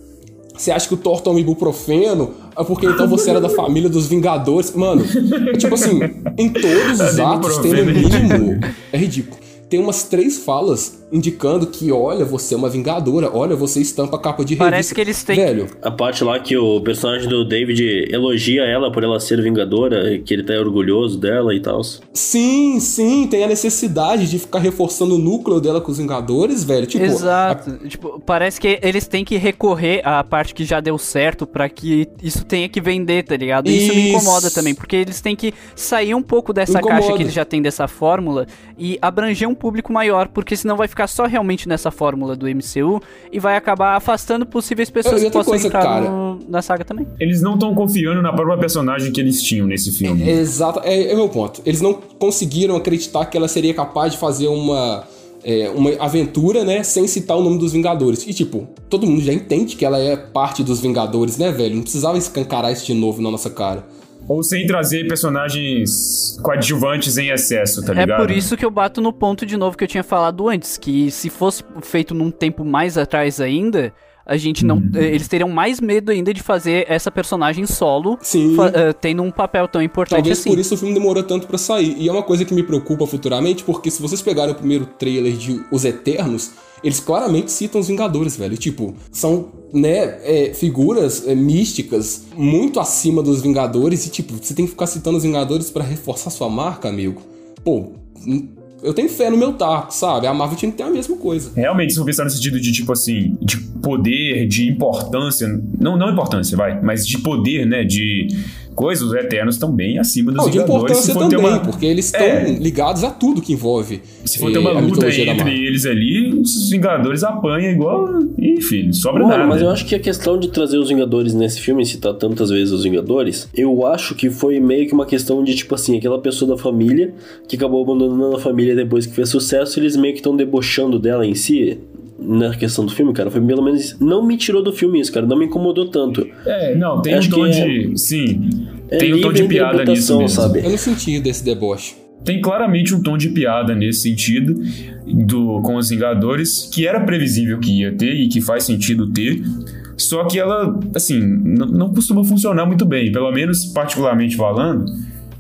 você acha que o Thor toma ibuprofeno? Ah, porque então você era da família dos Vingadores. Mano, é tipo assim, em todos os atos tem no é mínimo. É ridículo. Tem umas três falas indicando que, olha, você é uma vingadora, olha, você estampa a capa de revista. Parece que eles têm- Velho, A parte lá que o personagem do David elogia ela por ela ser vingadora, que ele tá orgulhoso dela e tal. sim, sim, tem a necessidade de ficar reforçando o núcleo dela com os Vingadores, velho. Tipo, Exato. Tipo, parece que eles têm que recorrer à parte que já deu certo pra que isso tenha que vender, tá ligado? E isso me Isso. incomoda também, porque eles têm que sair um pouco dessa Incomoda. caixa que eles já têm dessa fórmula e abranger um público maior, porque senão vai ficar só realmente nessa fórmula do MCU e vai acabar afastando possíveis pessoas que possam coisa, entrar cara. no- na saga também. Eles não estão confiando na própria personagem que eles tinham nesse filme. Exato, é, é o meu ponto. Eles não conseguiram acreditar que ela seria capaz de fazer uma, é, uma aventura, né, sem citar o nome dos Vingadores. E, tipo, todo mundo já entende que ela é parte dos Vingadores, né, velho? Não precisava escancarar isso de novo na nossa cara. Ou sem trazer personagens coadjuvantes em excesso, tá É ligado? por isso que eu bato no ponto de novo que eu tinha falado antes, que se fosse feito num tempo mais atrás ainda, a gente não. Uhum. eh, Eles teriam mais medo ainda de fazer essa personagem solo Sim. eh, tendo um papel tão importante Talvez assim. por isso o filme demorou tanto pra sair. E é uma coisa que me preocupa futuramente, porque se vocês pegarem o primeiro trailer de Os Eternos, eles claramente citam os Vingadores, velho. Tipo, são, né, é, figuras é, místicas muito acima dos Vingadores. E, tipo, você tem que ficar citando os Vingadores pra reforçar sua marca, amigo. Pô, eu tenho fé no meu taco, sabe? A Marvel tinha que ter a mesma coisa. Realmente, se for pensar no sentido de, tipo assim, de poder, de importância, não, não importância, vai, mas de poder, né, de coisas, os Eternos estão bem acima dos Não, de Vingadores. importância se for também, uma, porque eles estão É. ligados a tudo que envolve Se for eh, ter uma a luta entre eles ali, os Vingadores apanham igual. Filho, sobra Mano, nada. mas eu acho que a questão de trazer os Vingadores nesse filme, citar tantas vezes os Vingadores, eu acho que foi meio que uma questão de, tipo assim, aquela pessoa da família que acabou abandonando a família depois que fez sucesso, eles meio que estão debochando dela em si. Na questão do filme, cara, foi pelo menos. Não me tirou do filme isso, cara, não me incomodou tanto. É, não, tem Acho um tom é- de. Sim. É tem um tom de piada nisso mesmo. sabe? Eu não senti desse deboche. Tem claramente um tom de piada nesse sentido do com os Vingadores, que era previsível que ia ter e que faz sentido ter. Só que ela, assim, não costuma funcionar muito bem. Pelo menos, particularmente falando,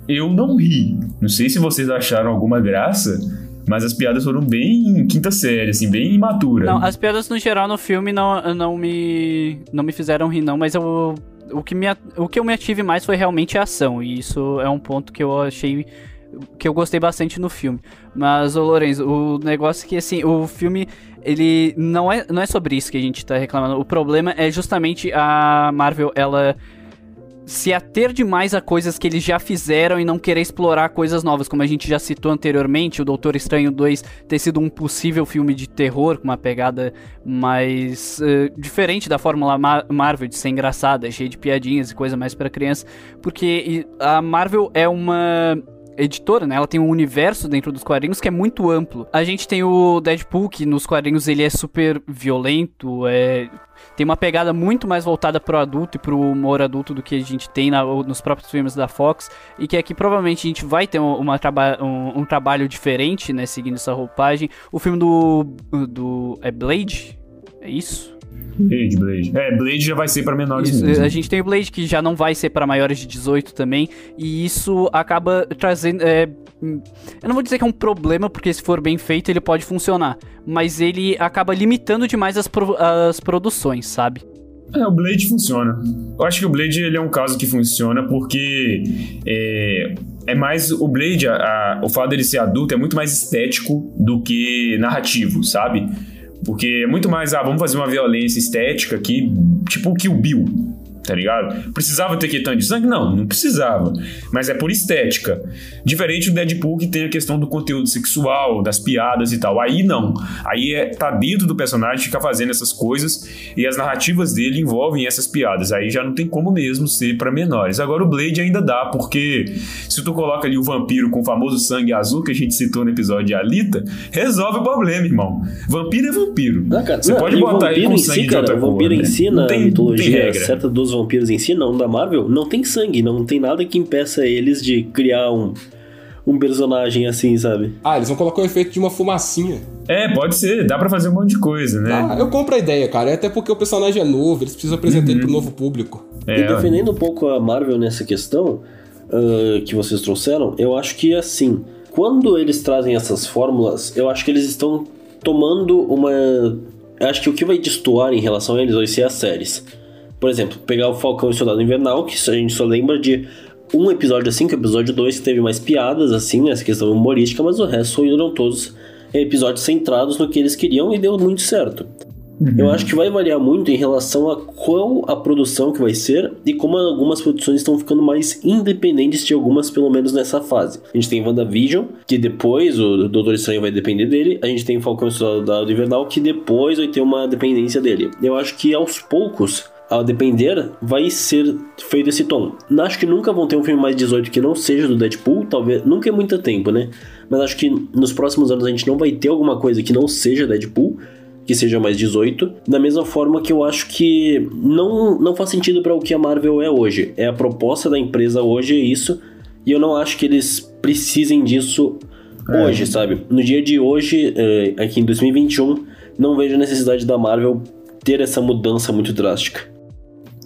eu não ri. Não sei se vocês acharam alguma graça, mas as piadas foram bem quinta série, assim, bem imatura. Não, as piadas no geral no filme não, não, me, não me fizeram rir, não, mas eu, o, que me, o que eu me ative mais foi realmente a ação, e isso é um ponto que eu achei que eu gostei bastante no filme. Mas, ô Lourenço, o negócio é que, assim, o filme, ele não é, não é sobre isso que a gente tá reclamando. O problema é justamente a Marvel, ela se ater demais a coisas que eles já fizeram e não querer explorar coisas novas, como a gente já citou anteriormente, o Doutor Estranho 2 ter sido um possível filme de terror com uma pegada mais uh, diferente da fórmula Ma Marvel de ser engraçada, cheia de piadinhas e coisa mais para criança, porque a Marvel é uma editora, né? Ela tem um universo dentro dos quadrinhos que é muito amplo. A gente tem o Deadpool, que nos quadrinhos ele é super violento, é tem uma pegada muito mais voltada pro adulto e pro humor adulto do que a gente tem na, nos próprios filmes da Fox. E que aqui provavelmente a gente vai ter uma traba um, um, trabalho diferente, né? Seguindo essa roupagem. O filme do. do. É Blade? É isso? Blade, Blade. É, Blade já vai ser para menores isso, mesmo. A gente tem o Blade que já não vai ser para maiores de 18 também, e isso acaba trazendo. É, eu não vou dizer que é um problema, porque se for bem feito ele pode funcionar, mas ele acaba limitando demais as, pro, as produções, sabe? É, o Blade funciona. Eu acho que o Blade ele é um caso que funciona porque é, é mais o Blade, a, a, o fato dele ser adulto é muito mais estético do que narrativo, sabe? Porque é muito mais, ah, vamos fazer uma violência estética aqui, tipo o Kill Bill tá ligado? Precisava ter tanto de sangue? Não, não precisava. Mas é por estética. Diferente do Deadpool que tem a questão do conteúdo sexual, das piadas e tal. Aí não. Aí é, tá dentro do personagem, fica fazendo essas coisas e as narrativas dele envolvem essas piadas. Aí já não tem como mesmo ser para menores. Agora o Blade ainda dá, porque se tu coloca ali o vampiro com o famoso sangue azul que a gente citou no episódio de Alita, resolve o problema, irmão. Vampiro é vampiro. Não, cara, Você não, pode botar ele com sangue si, de cara, outra o vampiro cor, em né? si, Não na tem, mitologia tem regra. certa dos vampiros em si, não da Marvel, não tem sangue, não tem nada que impeça eles de criar um, um personagem assim, sabe? Ah, eles vão colocar o efeito de uma fumacinha. É, pode ser, dá pra fazer um monte de coisa, né? Ah, eu compro a ideia, cara. Até porque o personagem é novo, eles precisam apresentar ele pro novo público. É, e defendendo um pouco a Marvel nessa questão uh, que vocês trouxeram, eu acho que assim, quando eles trazem essas fórmulas, eu acho que eles estão tomando uma. Acho que o que vai destoar em relação a eles vai ser as séries. Por exemplo, pegar o Falcão e o Soldado Invernal, que a gente só lembra de um episódio assim, que é o episódio 2, que teve mais piadas, assim, essa questão humorística, mas o resto foram todos episódios centrados no que eles queriam e deu muito certo. Uhum. Eu acho que vai variar muito em relação a qual a produção que vai ser e como algumas produções estão ficando mais independentes de algumas, pelo menos nessa fase. A gente tem WandaVision, que depois o Doutor Estranho vai depender dele. A gente tem Falcão e Soldado Invernal, que depois vai ter uma dependência dele. Eu acho que aos poucos a depender, vai ser feito esse tom. Acho que nunca vão ter um filme mais 18 que não seja do Deadpool, talvez. Nunca é muito tempo, né? Mas acho que nos próximos anos a gente não vai ter alguma coisa que não seja Deadpool, que seja mais 18. Da mesma forma que eu acho que não, não faz sentido para o que a Marvel é hoje. É a proposta da empresa hoje, é isso. E eu não acho que eles precisem disso é. hoje, sabe? No dia de hoje, eh, aqui em 2021, não vejo a necessidade da Marvel ter essa mudança muito drástica.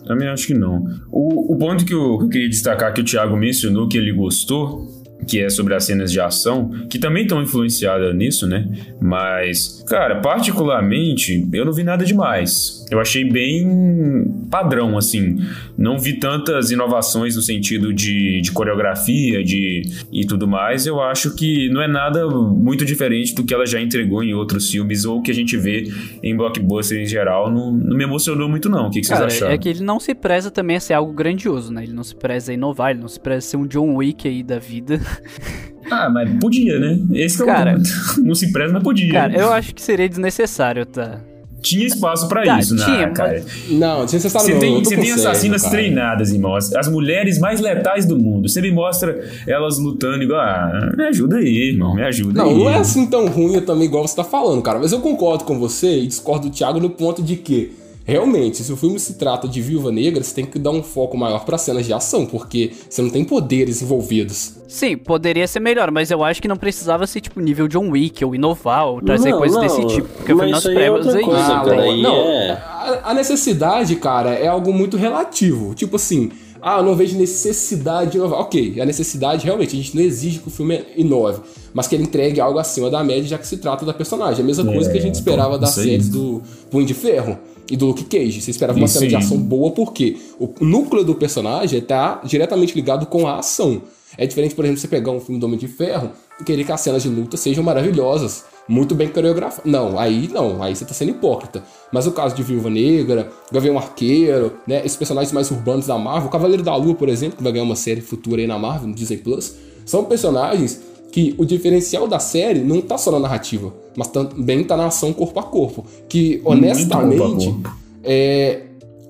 Também acho que não. O, o ponto que eu, que eu queria destacar que o Thiago mencionou que ele gostou que é sobre as cenas de ação, que também estão influenciadas nisso, né? Mas, cara, particularmente, eu não vi nada demais. Eu achei bem padrão, assim. Não vi tantas inovações no sentido de, de coreografia de, e tudo mais. Eu acho que não é nada muito diferente do que ela já entregou em outros filmes ou que a gente vê em blockbuster em geral. Não, não me emocionou muito, não. O que, que Cara, vocês acharam? É que ele não se preza também a ser algo grandioso, né? Ele não se preza a inovar, ele não se preza a ser um John Wick aí da vida. Ah, mas podia, né? Esse cara, é o... não se preza, mas podia. Cara, eu acho que seria desnecessário, tá? Tinha espaço para Tá, isso, tinha, né, cara? Não, desnecessário Você não. tem, eu você tem assassinas cara. treinadas, irmão. As, as mulheres mais letais do mundo. Você me mostra elas lutando igual. Ah, me ajuda aí, irmão. Me ajuda Não, aí. não é assim tão ruim também igual você tá falando, cara. Mas eu concordo com você e discordo do Thiago no ponto de que, realmente, se o filme se trata de Viúva Negra, você tem que dar um foco maior pra cenas de ação, porque você não tem poderes envolvidos. Sim, poderia ser melhor, mas eu acho que não precisava ser tipo nível John Wick ou inovar ou trazer Não, coisas não, desse tipo. Porque mas afinal isso as aí é prévias é coisa, cara. tem- aí não, é- a, a necessidade, cara, é algo muito relativo. Tipo assim, Ah, eu não vejo necessidade de inovar. Ok, a necessidade realmente, a gente não exige que o filme inove, mas que ele entregue algo acima da média, já que se trata da personagem. A mesma coisa É, que a gente esperava então, das séries do Punho de Ferro e do Luke Cage. Você esperava uma cena de ação boa, porque o núcleo do personagem está diretamente ligado com a ação. É diferente, por exemplo, você pegar um filme do Homem de Ferro e querer que as cenas de luta sejam maravilhosas, muito bem coreografadas. Não, aí não, aí você tá sendo hipócrita. Mas o caso de Viúva Negra, Gavião Arqueiro, né, esses personagens mais urbanos da Marvel, o Cavaleiro da Lua, por exemplo, que vai ganhar uma série futura aí na Marvel, no Disney Plus, são personagens que o diferencial da série não tá só na narrativa, mas também tá na ação corpo a corpo. Que, honestamente, corpo a corpo. é,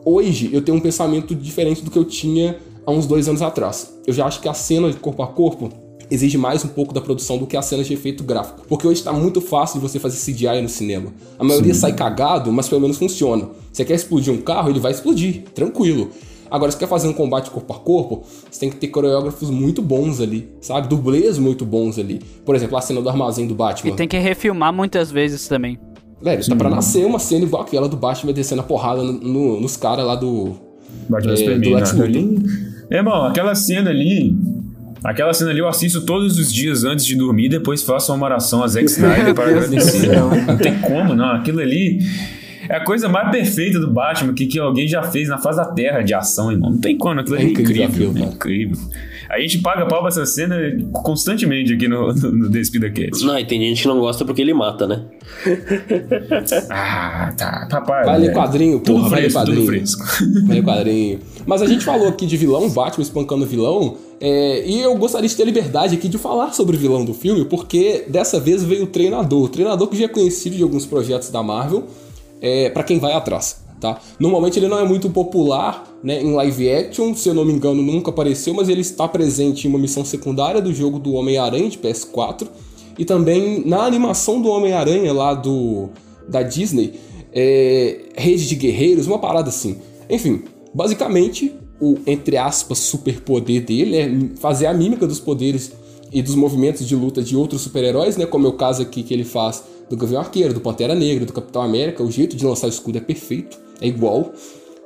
hoje eu tenho um pensamento diferente do que eu tinha há uns dois anos atrás. Eu já acho que a cena de corpo a corpo exige mais um pouco da produção do que as cenas de efeito gráfico. Porque hoje está muito fácil de você fazer CGI no cinema. A maioria sai cagado, mas pelo menos funciona. Você quer explodir um carro, ele vai explodir, tranquilo. Agora, se quer fazer um combate corpo a corpo, você tem que ter coreógrafos muito bons ali, sabe? Dublês muito bons ali. Por exemplo, a cena do armazém do Batman. E tem que refilmar muitas vezes também. Velho, tá pra nascer uma cena igual aquela do Batman descendo a porrada no- no- nos caras lá do. Batman É, Superman, do Lex né? Luthor. Ali- Irmão, aquela cena ali. Aquela cena ali eu assisto todos os dias antes de dormir e depois faço uma oração a Zack Snyder para agradecer. Não tem como, não. Aquilo ali é a coisa mais perfeita do Batman que, que alguém já fez na face da Terra de ação, irmão. Não tem como, aquilo É é incrível aquilo, é incrível. A gente paga pau pra essa cena constantemente aqui no, no, no Despida Cast. Não, e tem gente que não gosta porque ele mata, né? Ah, tá. Papai. Vai ler é. quadrinho, Tudo porra, vai ler fresco, tudo quadrinho. fresco. Vai ler quadrinho. Mas a gente falou aqui de vilão, Batman espancando vilão, é, e eu gostaria de ter liberdade aqui de falar sobre o vilão do filme, porque dessa vez veio o treinador. O treinador que já é conhecido de alguns projetos da Marvel, é, para quem vai atrás. Tá? Normalmente ele não é muito popular né, em live action, se eu não me engano, nunca apareceu, mas ele está presente em uma missão secundária do jogo do Homem-Aranha de PS4 e também na animação do Homem-Aranha lá do da Disney, é, Rede de Guerreiros, uma parada assim. Enfim, basicamente, o entre aspas superpoder dele é fazer a mímica dos poderes e dos movimentos de luta de outros super-heróis, né? Como é o caso aqui que ele faz do Gavião Arqueiro, do Pantera Negra, do Capitão América. O jeito de lançar o escudo é perfeito, é igual.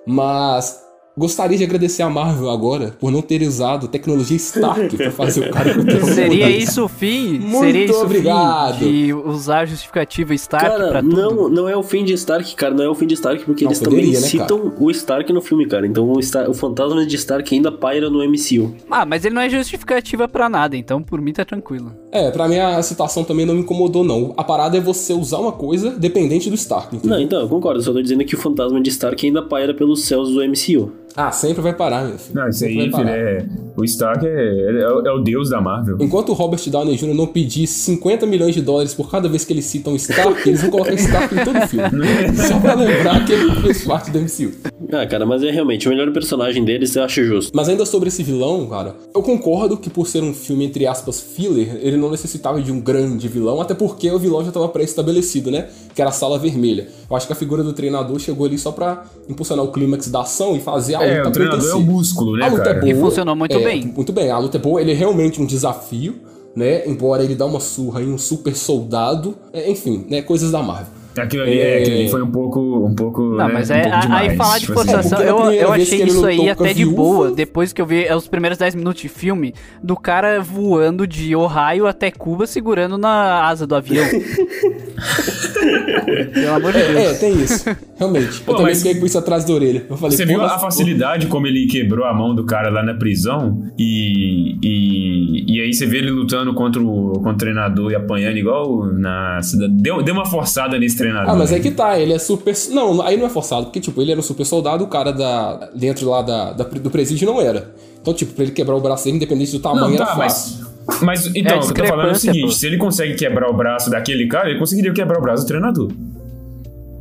Mas gostaria de agradecer a Marvel agora por não ter usado tecnologia Stark pra fazer o cara com o Seria isso o fim? Muito Seria isso obrigado. fim de usar a justificativa Stark cara, pra tudo? não, não é o fim de Stark, cara. Não é o fim de Stark, porque Não, eles poderia, também né, citam o Stark no filme, cara. Então o, Star- o fantasma de Stark ainda paira no MCU. Ah, mas ele não é justificativa pra nada, então por mim tá tranquilo. É, pra mim a citação também não me incomodou, não. A parada é você usar uma coisa dependente do Stark, entendeu? Não, então, eu concordo. Eu só tô dizendo que o fantasma de Stark ainda paira pelos céus do MCU. Ah, sempre vai parar, meu filho. Não, isso Sempre aí, vai filho, parar. é. O Stark é, é, é o deus da Marvel. Enquanto o Robert Downey Jr. não pedir 50 milhões de dólares por cada vez que eles citam Stark, eles vão colocar Stark em todo o filme. Só pra lembrar que ele fez parte do MCU. Ah, cara, mas é realmente o melhor personagem deles, eu acho justo. Mas ainda sobre esse vilão, cara, eu concordo que por ser um filme, entre aspas, filler, ele não necessitava de um grande vilão, até porque o vilão já estava pré-estabelecido, né? Que era a Sala Vermelha. Eu acho que a figura do treinador chegou ali só pra impulsionar o clímax da ação e fazer a É, luta o treinador é acontecer. o músculo, né, A luta cara? é boa. E funcionou muito é, bem. Muito bem, a luta é boa, ele é realmente um desafio, né? Embora ele dá uma surra em um super soldado, é, enfim, né? Coisas da Marvel. Aquilo ali, é, aquilo ali foi um pouco. Um pouco Não, né, mas um é, pouco a- demais, aí falar de tipo assim. forçação, É, eu, eu achei isso aí até de viúva- boa, depois que eu vi é, os primeiros 10 minutos de filme, do cara voando de Ohio até Cuba segurando na asa do avião. Pelo amor de Deus. É, tem isso. Realmente. Pô, eu também mas- fiquei com isso atrás da orelha. Eu falei, Você viu a facilidade como ele quebrou a mão do cara lá na prisão? E, e, e aí você vê ele lutando contra o, contra o treinador e apanhando igual na cidade. Deu, deu uma forçada nesse treinador. Ah, mas né? é que tá, ele é super. Não, aí não é forçado, porque, tipo, ele era um super soldado, o cara da. dentro lá da, da- do presídio não era. Então, tipo, pra ele quebrar o braço dele, independente do tamanho, Não, era tá, fácil. mas, mas então, É o que eu tô falando é o seguinte: pô. se ele consegue quebrar o braço daquele cara, ele conseguiria quebrar o braço do treinador.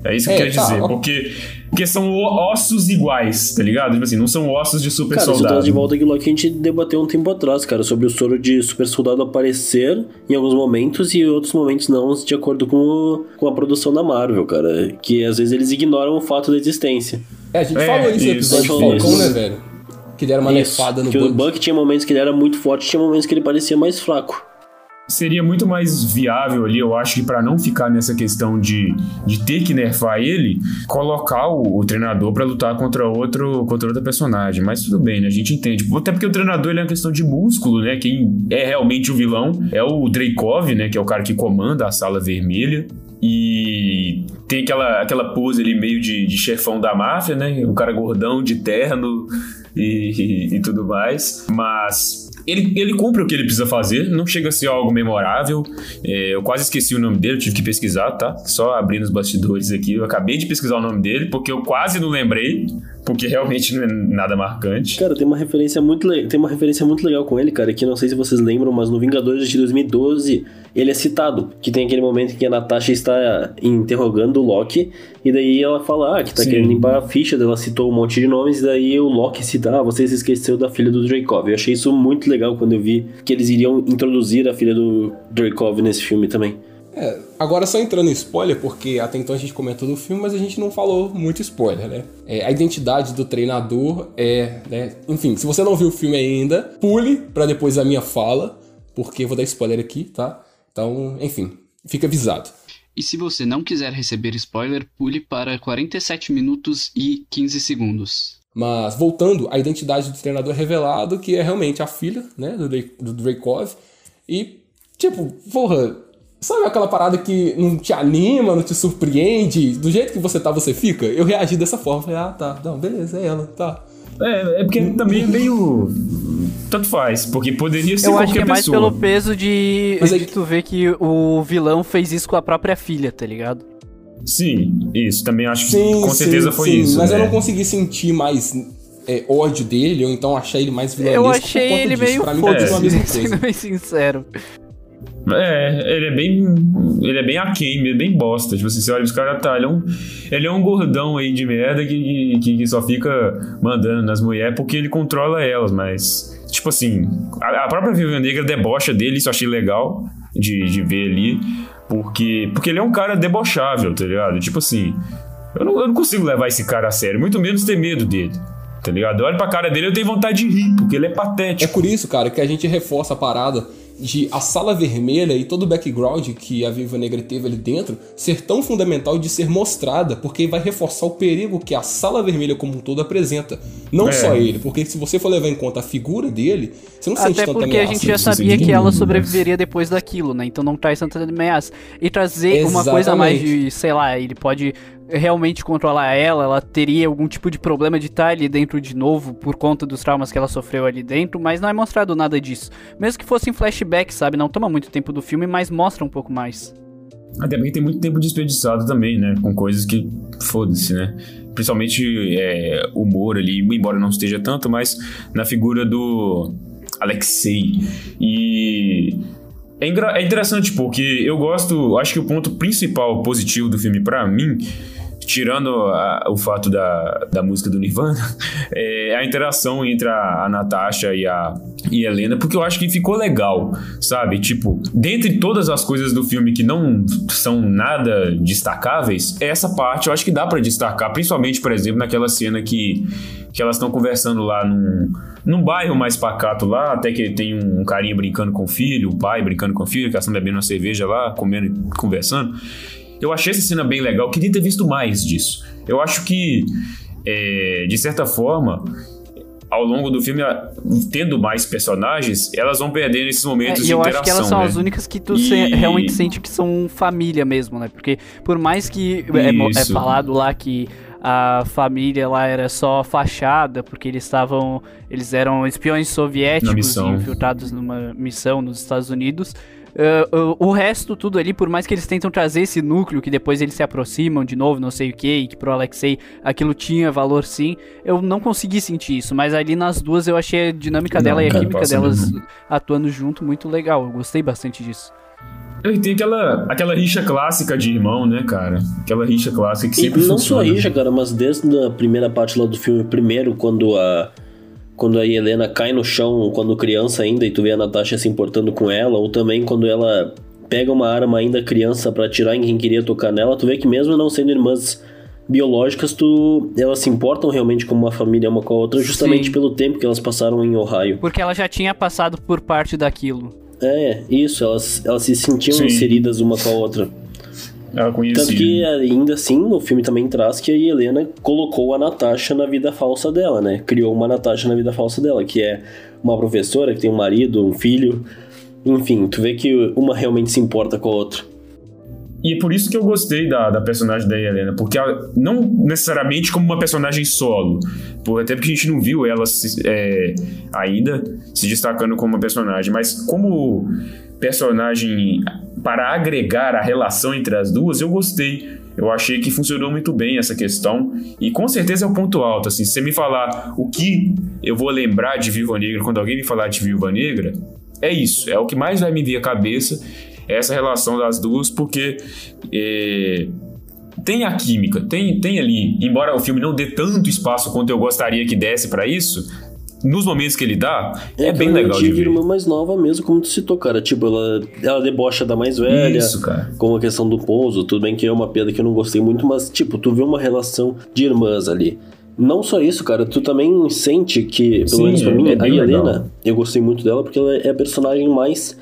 É isso que É, eu quero tá, dizer. ó. Porque, porque são ossos iguais, tá ligado? Tipo assim, não são ossos de super Cara, soldado. de volta aquilo que a gente debateu um tempo atrás, cara, sobre o soro de super soldado aparecer em alguns momentos e em outros momentos não, de acordo com, o- com a produção da Marvel, cara. Que às vezes eles ignoram o fato da existência. É, a gente É, falou isso no episódio do falou Falcão, né, velho? Que deram uma Isso, nefada no que o. Buck tinha momentos que ele era muito forte, tinha momentos que ele parecia mais fraco. seria muito mais viável ali, eu acho que para não ficar nessa questão de, de ter que nerfar ele, colocar o, o treinador para lutar contra outro contra outra personagem. Mas tudo bem, né? A gente entende. Até porque o treinador ele é uma questão de músculo, né? Quem é realmente o vilão é o Dreykov, né? Que é o cara que comanda a sala vermelha. E tem aquela, aquela pose ali meio de, de chefão da máfia, né? O cara gordão de terno e, e, tudo mais. Mas ele, ele cumpre o que ele precisa fazer, não chega a ser algo memorável. É, eu quase esqueci o nome dele, tive que pesquisar, tá? Só abrindo os bastidores aqui. Eu acabei de pesquisar o nome dele, porque eu quase não lembrei, porque realmente não é nada marcante. Cara, tem uma referência muito, tem uma referência muito legal com ele, cara, que não sei se vocês lembram, mas no Vingadores de 2012 ele é citado, que tem aquele momento em que a Natasha está interrogando o Loki, e daí ela fala, ah, que tá Sim. querendo limpar a ficha, ela citou um monte de nomes, e daí o Loki cita, ah, você se esqueceu da filha do Dreykov. Eu achei isso muito legal quando eu vi que eles iriam introduzir a filha do Dreykov nesse filme também. É, agora só entrando em spoiler, porque até então a gente comentou do filme, mas a gente não falou muito spoiler, né? É, a identidade do treinador é, né? Enfim, se você não viu o filme ainda, pule pra depois a minha fala, porque eu vou dar spoiler aqui, tá? Então, enfim, fica avisado. E se você não quiser receber spoiler, pule para 47 minutos e 15 segundos. Mas voltando, a identidade do treinador é revelado que é realmente a filha, né, do, Drake- do Dreykov. E, tipo, porra, sabe aquela parada que não te anima, não te surpreende? Do jeito que você tá, você fica? Eu reagi dessa forma. Falei, ah, tá, não, beleza, é ela, tá. É, é porque também é meio. Tanto faz, porque poderia ser Eu qualquer acho que é mais pessoa. pelo peso de, Mas é de que- tu ver que o vilão fez isso com a própria filha, tá ligado? Sim, isso. Também acho que Sim, com certeza sim, foi sim, isso. Mas né? eu não consegui sentir mais é, ódio dele, ou então achar ele mais vilanesco Eu achei ele disso. meio Pra mim, mesma sendo bem sincero. É, ele é bem. Ele é bem aquém, ele é bem bosta. Tipo assim, você olha os caras, tá, ele é um. Ele é um gordão aí de merda que, que, que só fica mandando nas mulheres porque ele controla elas, mas. Tipo assim, a, a própria Viúva Negra debocha dele, isso eu achei legal de, de ver ali. Porque, porque ele é um cara debochável, tá ligado? Tipo assim, eu não, eu não consigo levar esse cara a sério, muito menos ter medo dele, tá ligado? Eu olho pra cara dele eu tenho vontade de rir, porque ele é É patético. por isso, cara, que a gente reforça a parada de a sala vermelha e todo o background que a Viva Negra teve ali dentro ser tão fundamental de ser mostrada, porque vai reforçar o perigo que a sala vermelha como um todo apresenta. Não É. só ele, porque se você for levar em conta a figura dele, você não sente Até tanta porque a ameaça. gente já sabia sente que ela dúvidas. sobreviveria depois daquilo, né? Então não traz tanta ameaça. E trazer uma coisa a mais Exatamente. de, sei lá, ele pode realmente controlar ela, ela teria algum tipo de problema de estar ali dentro de novo por conta dos traumas que ela sofreu ali dentro, mas não é mostrado nada disso. Mesmo que fosse em flashback, sabe? Não toma muito tempo do filme, mas mostra um pouco mais. Até porque tem muito tempo desperdiçado também, né? Com coisas que foda-se, né? Principalmente é, humor ali, embora não esteja tanto, mas na figura do Alexei. E é, é interessante porque eu gosto, acho que o ponto principal positivo do filme pra mim, tirando a- o fato da, da música do Nirvana, é a interação entre a, a Natasha e a, e Helena, porque eu acho que ficou legal, sabe? Tipo, dentre todas as coisas do filme que não são nada destacáveis, essa parte eu acho que dá pra destacar, principalmente, por exemplo, naquela cena que, que elas estão conversando lá num, num bairro mais pacato lá, até que tem um, carinha brincando com o filho, o pai brincando com o filho, que elas estão bebendo uma cerveja lá, comendo e conversando. Eu achei essa cena bem legal, queria ter visto mais disso. Eu acho que, é, de certa forma, ao longo do filme, tendo mais personagens, elas vão perdendo esses É, momentos e de eu interação. acho que elas são né? as únicas que tu E- se- realmente sente que são família mesmo, né? Porque por mais que é, é Isso. falado lá que a família lá era só fachada, porque eles estavam. Eles eram espiões soviéticos infiltrados numa missão nos Estados Unidos. Eh, o, o resto, tudo ali, por mais que eles tentam trazer esse núcleo, que depois eles se aproximam de novo, não sei o que, e que pro Alexei aquilo tinha valor sim, eu não consegui sentir isso. Mas ali nas duas eu achei a dinâmica Não, dela e a química delas mesmo. atuando junto muito legal. Eu gostei bastante disso. E tem aquela, aquela rixa clássica de irmão, né, cara? Aquela rixa clássica que E sempre não só a funciona. rixa, cara, mas desde a primeira parte lá do filme, primeiro, quando a. Quando a Helena cai no chão, quando criança ainda, e tu vê a Natasha se importando com ela, ou também quando ela pega uma arma ainda criança pra atirar em quem queria tocar nela, tu vê que mesmo não sendo irmãs biológicas, tu, elas se importam realmente como uma família uma com a outra, justamente Sim. pelo tempo que elas passaram em Ohio. Porque ela já tinha passado por parte daquilo. É, isso, elas, elas se sentiam Sim. inseridas uma com a outra. Ela conhecia. Tanto que ainda assim, o filme também traz que a Helena colocou a Natasha na vida falsa dela, né? Criou uma Natasha na vida falsa dela, que é uma professora que tem um marido, um filho. Enfim, tu vê que uma realmente se importa com a outra. E é por isso que eu gostei da, da personagem da Helena, porque ela, não necessariamente como uma personagem solo, por, até porque a gente não viu ela se- é, ainda se destacando como uma personagem, mas como personagem para agregar a relação entre as duas, eu gostei. Eu achei que funcionou muito bem essa questão e com certeza é o ponto alto. Assim, se você me falar o que eu vou lembrar de Viúva Negra quando alguém me falar de Viúva Negra, é isso. É o que mais vai me vir à cabeça é essa relação das duas, porque é, tem a química, tem, tem ali, embora o filme não dê tanto espaço quanto eu gostaria que desse pra isso, nos momentos que ele dá, é, bem aquela legal de ver. irmã mais nova mesmo, como tu citou, cara. Tipo, ela, ela debocha da mais velha. Isso, cara. Com a questão do pouso, tudo bem que é uma piada que eu não gostei muito, mas, tipo, tu vê uma relação de irmãs ali. Não só isso, cara, tu também sente que, pelo Sim, menos pra é- mim, é a bem. Helena, eu gostei muito dela porque ela é a personagem mais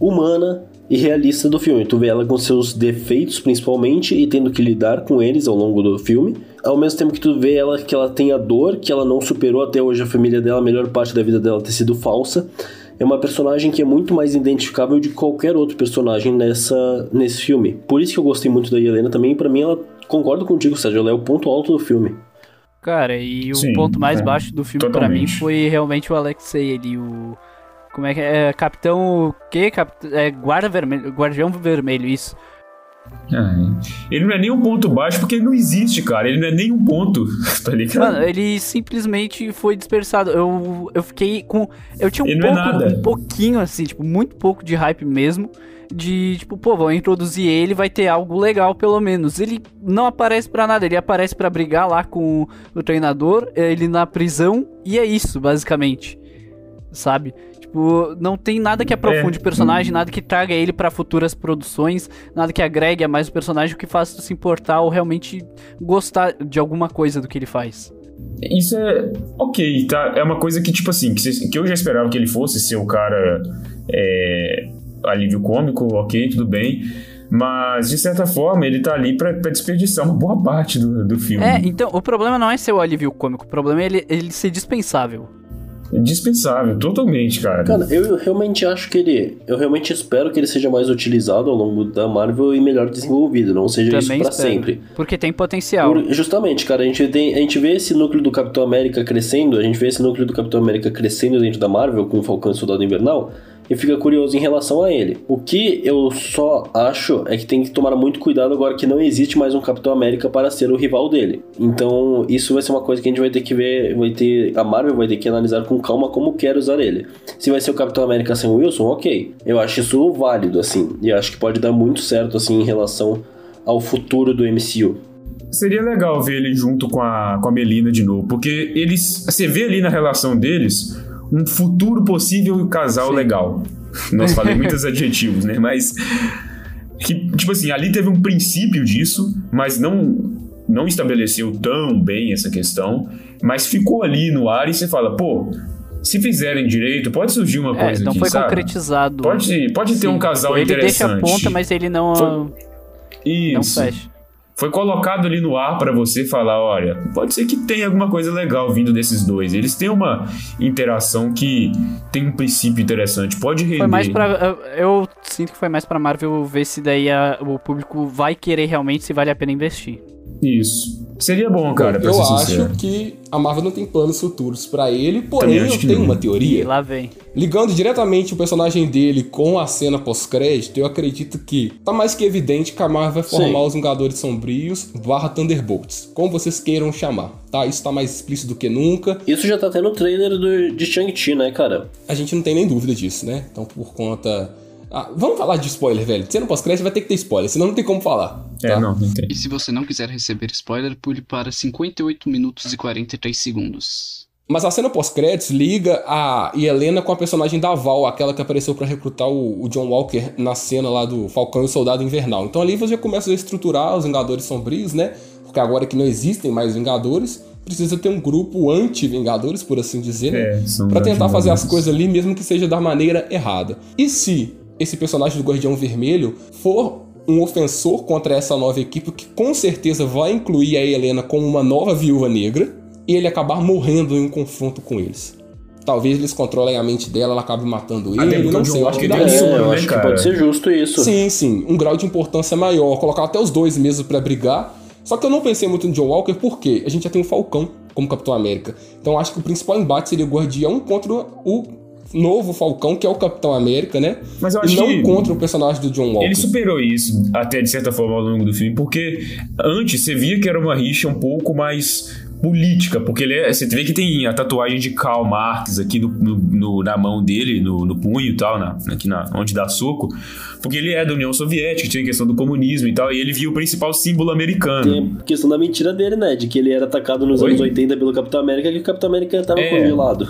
humana e realista do filme. Tu vê ela com seus defeitos, principalmente, e tendo que lidar com eles ao longo do filme. Ao mesmo tempo que tu vê ela que ela tem a dor, que ela não superou até hoje a família dela, a melhor parte da vida dela ter sido falsa. É uma personagem que é muito mais identificável de qualquer outro personagem nessa, nesse filme. Por isso que eu gostei muito da Helena também, e pra mim ela concordo contigo, Sérgio, ela é o ponto alto do filme. Cara, e o Sim, ponto mais é, baixo do filme pra mim foi realmente o Alexei ali, o. Como é que é? Capitão. O quê? Cap... É, guarda vermelho. Guardião vermelho, isso. Ah, ele não é nem um ponto baixo porque ele não existe, cara. Ele não é nem um ponto, tá ligado? Mano, ele simplesmente foi dispersado. Eu, eu fiquei com. Eu tinha um Ele é pouco, nada. um pouquinho, assim, tipo, muito pouco de hype mesmo. De, tipo, pô, vão introduzir ele, vai ter algo legal, pelo menos. Ele não aparece pra nada, ele aparece pra brigar lá com o treinador, ele na prisão, e é isso, basicamente. Sabe? Tipo, não tem nada que aprofunde É. o personagem, nada que traga ele pra futuras produções, nada que agregue a mais o personagem, o que faça se importar ou realmente gostar de alguma coisa do que ele faz. Isso é ok, tá? É uma coisa que, tipo assim, que, que eu já esperava que ele fosse ser o cara é, alívio cômico, ok, tudo bem. Mas, de certa forma, ele tá ali pra, pra desperdiçar uma boa parte do, do filme. É, então, o problema não é ser o alívio cômico, o problema é ele, ele ser dispensável. Dispensável, totalmente, cara. Cara, eu realmente acho que ele. Eu realmente espero que ele seja mais utilizado ao longo da Marvel e melhor desenvolvido, não seja Também isso pra espero. sempre. Porque tem potencial. Por- justamente, cara, a gente, tem, a gente vê esse núcleo do Capitão América crescendo, a gente vê esse núcleo do Capitão América crescendo dentro da Marvel com o Falcão e o Soldado Invernal, e fica curioso em relação a ele. O que eu só acho é que tem que tomar muito cuidado agora que não existe mais um Capitão América para ser o rival dele. Então, isso vai ser uma coisa que a gente vai ter que ver, vai ter a Marvel vai ter que analisar com calma como quer usar ele. Se vai ser o Capitão América sem Wilson, OK. Eu acho isso válido assim, e acho que pode dar muito certo assim em relação ao futuro do MCU. Seria legal ver ele junto com a, com a Melina de novo, porque eles. Você vê ali na relação deles um futuro possível casal legal. Nós falei muitos adjetivos, né? Mas. Que, tipo assim, ali teve um princípio disso, mas não, não estabeleceu tão bem essa questão. Mas ficou ali no ar e você fala, pô, se fizerem direito, pode surgir uma É, coisa não aqui, foi sabe? concretizado. Pode, pode ter Sim, um casal Ele deixa interessante. a ponta, mas ele não, Foi- não Isso. fecha. Foi colocado ali no ar pra você falar, olha, pode ser que tenha alguma coisa legal vindo desses dois. Eles têm uma interação que tem um princípio interessante, pode render. Foi mais pra. eu- sinto que foi mais pra Marvel ver se daí a- o público vai querer realmente se vale a pena investir. Isso. Seria bom, cara, pra eu ser acho sincero. que a Marvel não tem planos futuros pra ele, porém eu tenho não. uma E teoria. lá vem. Ligando diretamente o personagem dele com a cena pós-crédito, eu acredito que tá mais que evidente que a Marvel vai formar Sim. os Vingadores Sombrios barra Thunderbolts, como vocês queiram chamar, tá? Isso tá mais explícito do que nunca. Isso já tá até no trailer do, de Shang-Chi, né, cara? A gente não tem nem dúvida disso, né? Então, por conta. Ah, vamos falar de spoiler, velho. Cena pós-crédito vai ter que ter spoiler, senão não tem como falar. É, tá? não, não tem. E se você não quiser receber spoiler, pule para 58 minutos e 43 segundos. Mas a cena pós-créditos liga a Helena com a personagem da Val, aquela que apareceu pra recrutar o, o John Walker na cena lá do Falcão e o Soldado Invernal. Então ali você já começa a estruturar os Vingadores Sombrios, né? Porque agora que não existem mais Vingadores, precisa ter um grupo anti-Vingadores, por assim dizer, né? É, são Pra tentar fazer as coisas ali, mesmo que seja da maneira errada. E se esse personagem do Guardião Vermelho for um ofensor contra essa nova equipe, que com certeza vai incluir a Helena como uma nova viúva negra, e ele acabar morrendo em um confronto com eles. Talvez eles controlem a mente dela, ela acabe matando ele, não sei. Eu acho que um É, eu né, acho que pode ser justo isso. Sim, sim, um grau de importância maior, colocar até os dois mesmo pra brigar. Só que eu não pensei muito no John Walker porque a gente já tem o Falcão como Capitão América. Então eu acho que o principal embate seria o Guardião contra o novo Falcão, que é o Capitão América, né? Mas eu e acho não que contra o personagem do John Walker. Ele superou isso até de certa forma ao longo do filme, porque antes você via que era uma rixa um pouco mais política, porque ele é, você vê que tem a tatuagem de Karl Marx aqui no, no- no- na mão dele, no, no punho e tal, na, aqui na, onde dá soco, porque ele é da União Soviética, tinha a questão do comunismo e tal, e ele via o principal símbolo americano. Tem a questão da mentira dele, né? De que ele era atacado nos Oi? anos 80 pelo Capitão América e que o Capitão América tava É. congelado.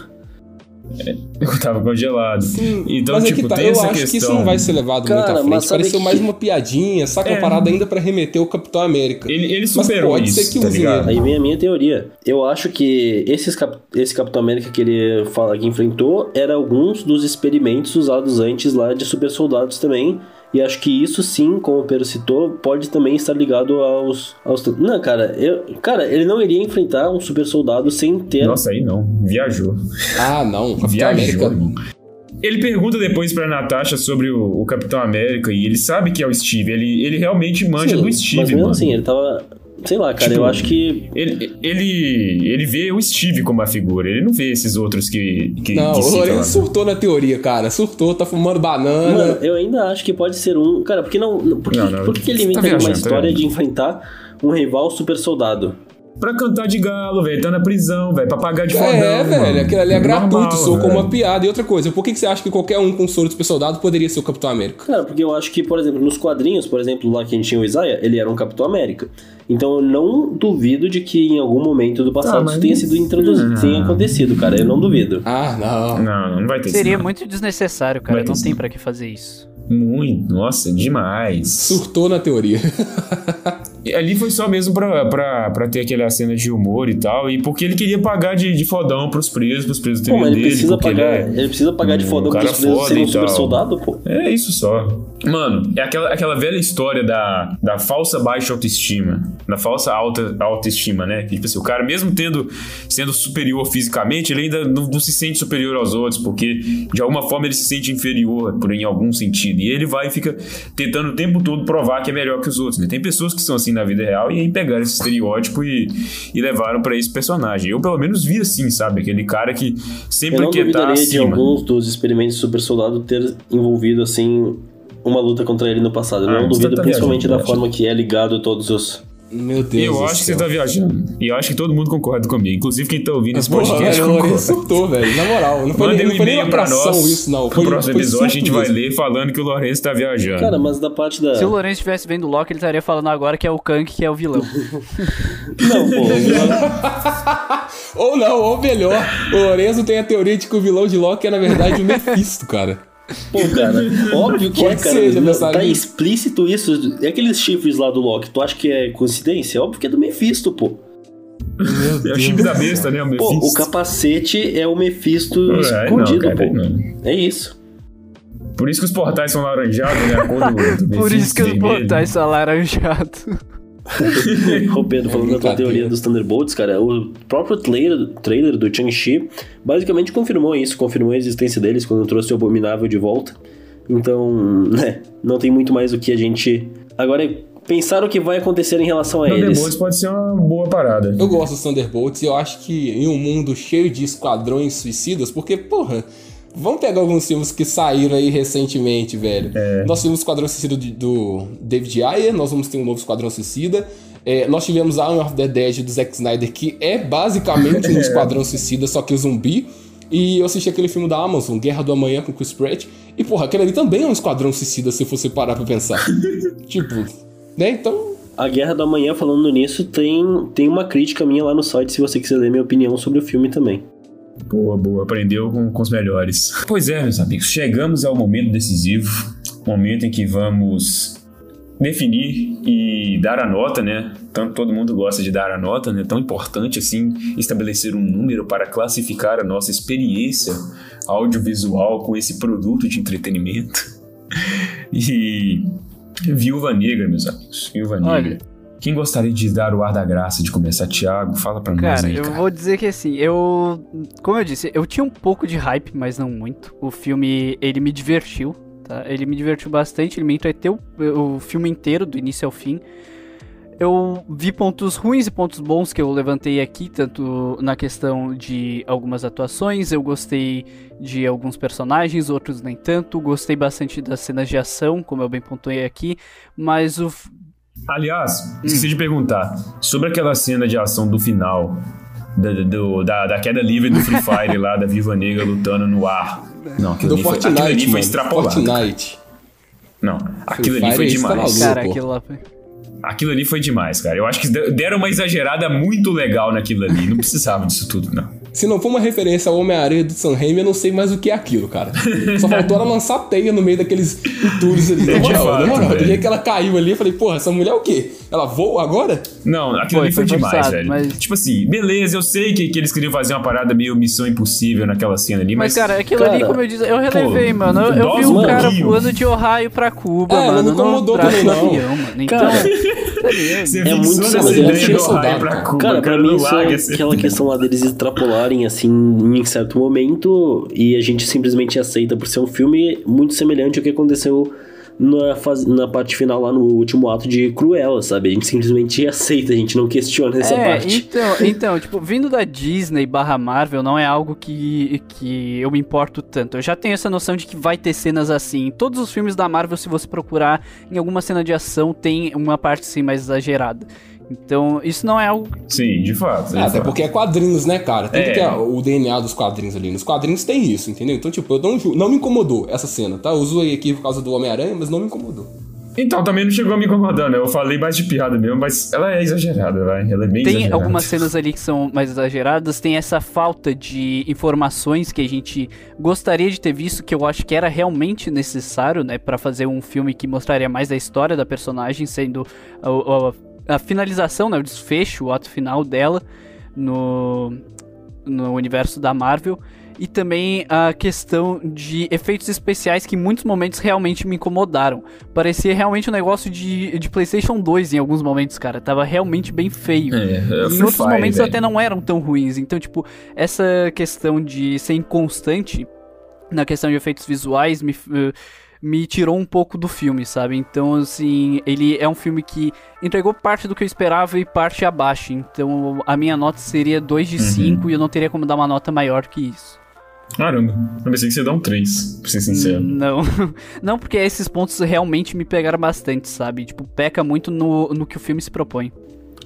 Eu tava congelado. então, mas é tipo, que tá, tem eu essa acho questão. que isso não vai ser levado Cara, muito à mas frente. Pareceu que- mais uma piadinha, saca? É. parada ainda pra remeter o Capitão América. Ele, ele Mas superou pode isso, ser que tá use ligado? Aí vem a minha teoria. Eu acho que esses cap- esse Capitão América que ele fala que enfrentou era alguns dos experimentos usados antes lá de super soldados também. E acho que isso sim, como o Pedro citou, pode também estar ligado aos. aos... Não, cara, eu, cara, ele não iria enfrentar um super soldado sem ter. Nossa, aí não. Viajou. Ah, não. Viajou, irmão. Ele pergunta depois pra Natasha sobre o, o Capitão América e ele sabe que é o Steve. Ele, ele realmente manja Sim, do Steve, mas mesmo mano. assim, ele tava. Sei lá, cara, Tipo, eu acho que. Ele, ele, ele vê o Steve como a figura, ele não vê esses outros que. que Não, que o. Lourenço surtou na teoria, cara. Surtou, tá fumando banana. Mano, eu ainda acho que pode ser um. Cara, porque não. Por que, Não, não, por que ele tá inventa viajando, uma tá história de enfrentar um rival super soldado? Pra cantar de galo, velho. Tá na prisão, velho. Pra pagar de fodão. É, velho, mano. aquilo ali é Normal, gratuito, sou como uma piada. E outra coisa, por que, que você acha que qualquer um com soro de super soldado poderia ser o Capitão América? Cara, porque eu acho que, por exemplo, nos quadrinhos, por exemplo, lá que a gente tinha o Isaiah, ele era um Capitão América. Então eu não duvido de que em algum momento do passado mas- isso tenha sido introduzido, Ah. tenha acontecido, cara. Eu não duvido. Ah, não. Não, não vai ter Seria isso, muito desnecessário, cara. Vai Não tem pra que fazer isso. Muito. Nossa, demais. Surtou na teoria. Ali foi só mesmo pra, pra, pra ter aquela cena de humor e tal. E porque ele queria pagar de, de fodão pros presos, pros presos terem ele dele. precisa pagar. Ele Ele, precisa pagar de um fodão cara pros presos serem um super soldado, pô. é... é isso só. Mano, é aquela, aquela velha história da, da falsa baixa autoestima. Da falsa alta autoestima, né? Que, tipo assim, o cara, mesmo tendo sendo superior fisicamente, ele ainda não, não se sente superior aos outros, porque de alguma forma ele se sente inferior por em algum sentido. E ele vai e fica tentando o tempo todo provar que é melhor que os outros. né? Tem pessoas que são assim na vida real e aí pegaram esse estereótipo e, e levaram pra esse personagem. Eu, pelo menos, vi assim, sabe? Aquele cara que sempre quer estar duvidaria de acima. alguns dos experimentos super soldado ter envolvido, assim, uma luta contra ele no passado. Eu Ah, não você duvido, tá principalmente viajando, da forma que é ligado a todos os. Meu Deus. Eu acho que você tá viajando. E eu acho que todo mundo concorda comigo. Inclusive quem tá ouvindo esse Porra, podcast Lourenço concorda. surtou, velho. Na moral, não foi, Mandem nem, um e-mail pra nós. isso, não. No Foi, próximo foi episódio a gente vai mesmo. ler falando que o Lourenço tá viajando. Cara, mas da parte da. Se o Lourenço estivesse vendo o Loki, ele estaria falando agora que é o Kang que é o vilão. Não, pô. Ou não, ou melhor, o Lourenço tem a teoria de que o vilão de Loki é, na verdade, o Mephisto, cara. Pô, cara, óbvio que é, Pode cara. Não, tá explícito isso. É aqueles chifres lá do Loki. Tu acha que é coincidência? Óbvio que é do Mephisto, pô. É o chip da besta, né? O Pô, Mephisto. o capacete é o Mephisto É, não, escondido, cara, pô. não. É isso. Por isso que os portais são laranjados, né? Por isso que os portais são alaranjados. Ô Pedro, falando da tua teoria dos Thunderbolts, cara, o próprio trailer, trailer do Chang-Chi basicamente confirmou isso, confirmou a existência deles quando trouxe o Abominável de volta. Então, né, não tem muito mais o que a gente. Agora, é pensar o que vai acontecer em relação a Thunderbolts eles. pode ser uma boa parada. Eu gosto dos Thunderbolts e eu acho que em um mundo cheio de esquadrões suicidas, porque, porra, vamos pegar alguns filmes que saíram aí recentemente, velho. Nós tivemos o Esquadrão Suicida do, David Ayer, nós vamos ter um novo Esquadrão Suicida. É, nós tivemos Army of the Dead do Zack Snyder, que é basicamente um Esquadrão Suicida, só que zumbi. E eu assisti aquele filme da Amazon, Guerra do Amanhã com Chris Pratt. E, porra, aquele ali também é um Esquadrão Suicida, se você parar pra pensar. tipo, né? Então, A Guerra do Amanhã, falando nisso, tem, tem uma crítica minha lá no site, se você quiser ler minha opinião sobre o filme também. Boa, boa. Aprendeu com, com os melhores. Pois é, meus amigos. Chegamos ao momento decisivo. Momento em que vamos definir e dar a nota, né? Tanto todo mundo gosta de dar a nota, né? Tão importante assim estabelecer um número para classificar a nossa experiência audiovisual com esse produto de entretenimento. E Viúva Negra, meus amigos. Viúva Negra. Olha. Quem gostaria de dar o ar da graça de começar, Thiago? Fala pra nós Cara, aí, eu cara. vou dizer que assim, eu. Como eu disse, eu tinha um pouco de hype, mas não muito. O filme, ele me divertiu, tá? Ele me divertiu bastante, ele me entreteu o filme inteiro, do início ao fim. Eu vi pontos ruins e pontos bons que eu levantei aqui, tanto na questão de algumas atuações, eu gostei de alguns personagens, outros nem tanto, gostei bastante das cenas de ação, como eu bem pontuei aqui, mas o, Aliás, Hum. esqueci de perguntar sobre aquela cena de ação do final. Da, do- da, da queda livre do Free Fire lá, da Viva Negra lutando no ar. Não, aquilo Do ali foi, aquilo Fortnite, ali foi extrapolado. Fortnite. Não, aquilo ali Fire foi é demais. maluco. cara, aquilo lá foi... Aquilo ali foi demais, cara. Eu acho que de- deram uma exagerada muito legal naquilo ali. Não precisava disso tudo, não. Se não for uma referência ao Homem-Aranha do Sam Raimi, eu não sei mais o que é aquilo, cara. Só faltou ela lançar teia no meio daqueles entulhos ali. Na De moral, na moral. Do jeito que ela caiu ali, eu falei, porra, essa mulher é o quê? Ela voa agora? Não, aquilo Foi, ali foi, foi demais, forçado, velho. mas- Tipo assim, beleza, eu sei que, que eles queriam fazer uma parada meio missão impossível naquela cena ali, Mas, mas. cara, aquilo cara, ali, como eu disse, eu relevei, pô, mano. Eu, eu vi um cara voando de Ohio pra Cuba, É, não mano. me incomodou também, não. avião, mano. Então, Cara? Você É muito do pra cara. Cuba, Cara, pra mim isso é aquela questão lá deles extrapolarem, assim, em certo momento, e a gente simplesmente aceita por ser um filme muito semelhante ao que aconteceu na, fase, na parte final lá no último ato de Cruella, sabe? A gente simplesmente aceita, a gente não questiona essa é, parte. então, então, tipo, vindo da Disney barra Marvel não é algo que, que eu me importo tanto. Eu já tenho essa noção de que vai ter cenas assim. Em todos os filmes da Marvel, se você procurar em alguma cena de ação, tem uma parte assim mais exagerada. Então, isso não é algo. Sim, de fato. de Ah, até fato. porque é quadrinhos, né, cara? Tanto É. que a- o DNA dos quadrinhos ali. Nos quadrinhos tem isso, entendeu? Então, tipo, eu não, não me incomodou essa cena, tá? Eu usei aqui por causa do Homem-Aranha, mas não me incomodou. Então, também não chegou a me incomodar, né? Eu falei mais de piada mesmo, mas ela é exagerada, vai. Ela é bem Tem exagerada. algumas cenas ali que são mais exageradas, tem essa falta de informações que a gente gostaria de ter visto, que eu acho que era realmente necessário, né, Pra fazer um filme que mostraria mais da história da personagem, sendo a, a- a finalização, né, o desfecho, o ato final dela no, no universo da Marvel. E também a questão de efeitos especiais que em muitos momentos realmente me incomodaram. Parecia realmente um negócio de, de PlayStation 2 em alguns momentos, cara. Tava realmente bem feio. É, é em outros Fire, momentos velho. até não eram tão ruins. Então, tipo, essa questão de ser inconstante na questão de efeitos visuais me, eh, me tirou um pouco do filme, sabe? Então, assim, ele é um filme que entregou parte do que eu esperava e parte abaixo. Então, a minha nota seria 2 Uhum. de 5 e eu não teria como dar uma nota maior que isso. Caramba, eu pensei que você ia dar um 3, pra ser sincero. Não. Não, porque esses pontos realmente me pegaram bastante, sabe? Tipo, peca muito no, no que o filme se propõe.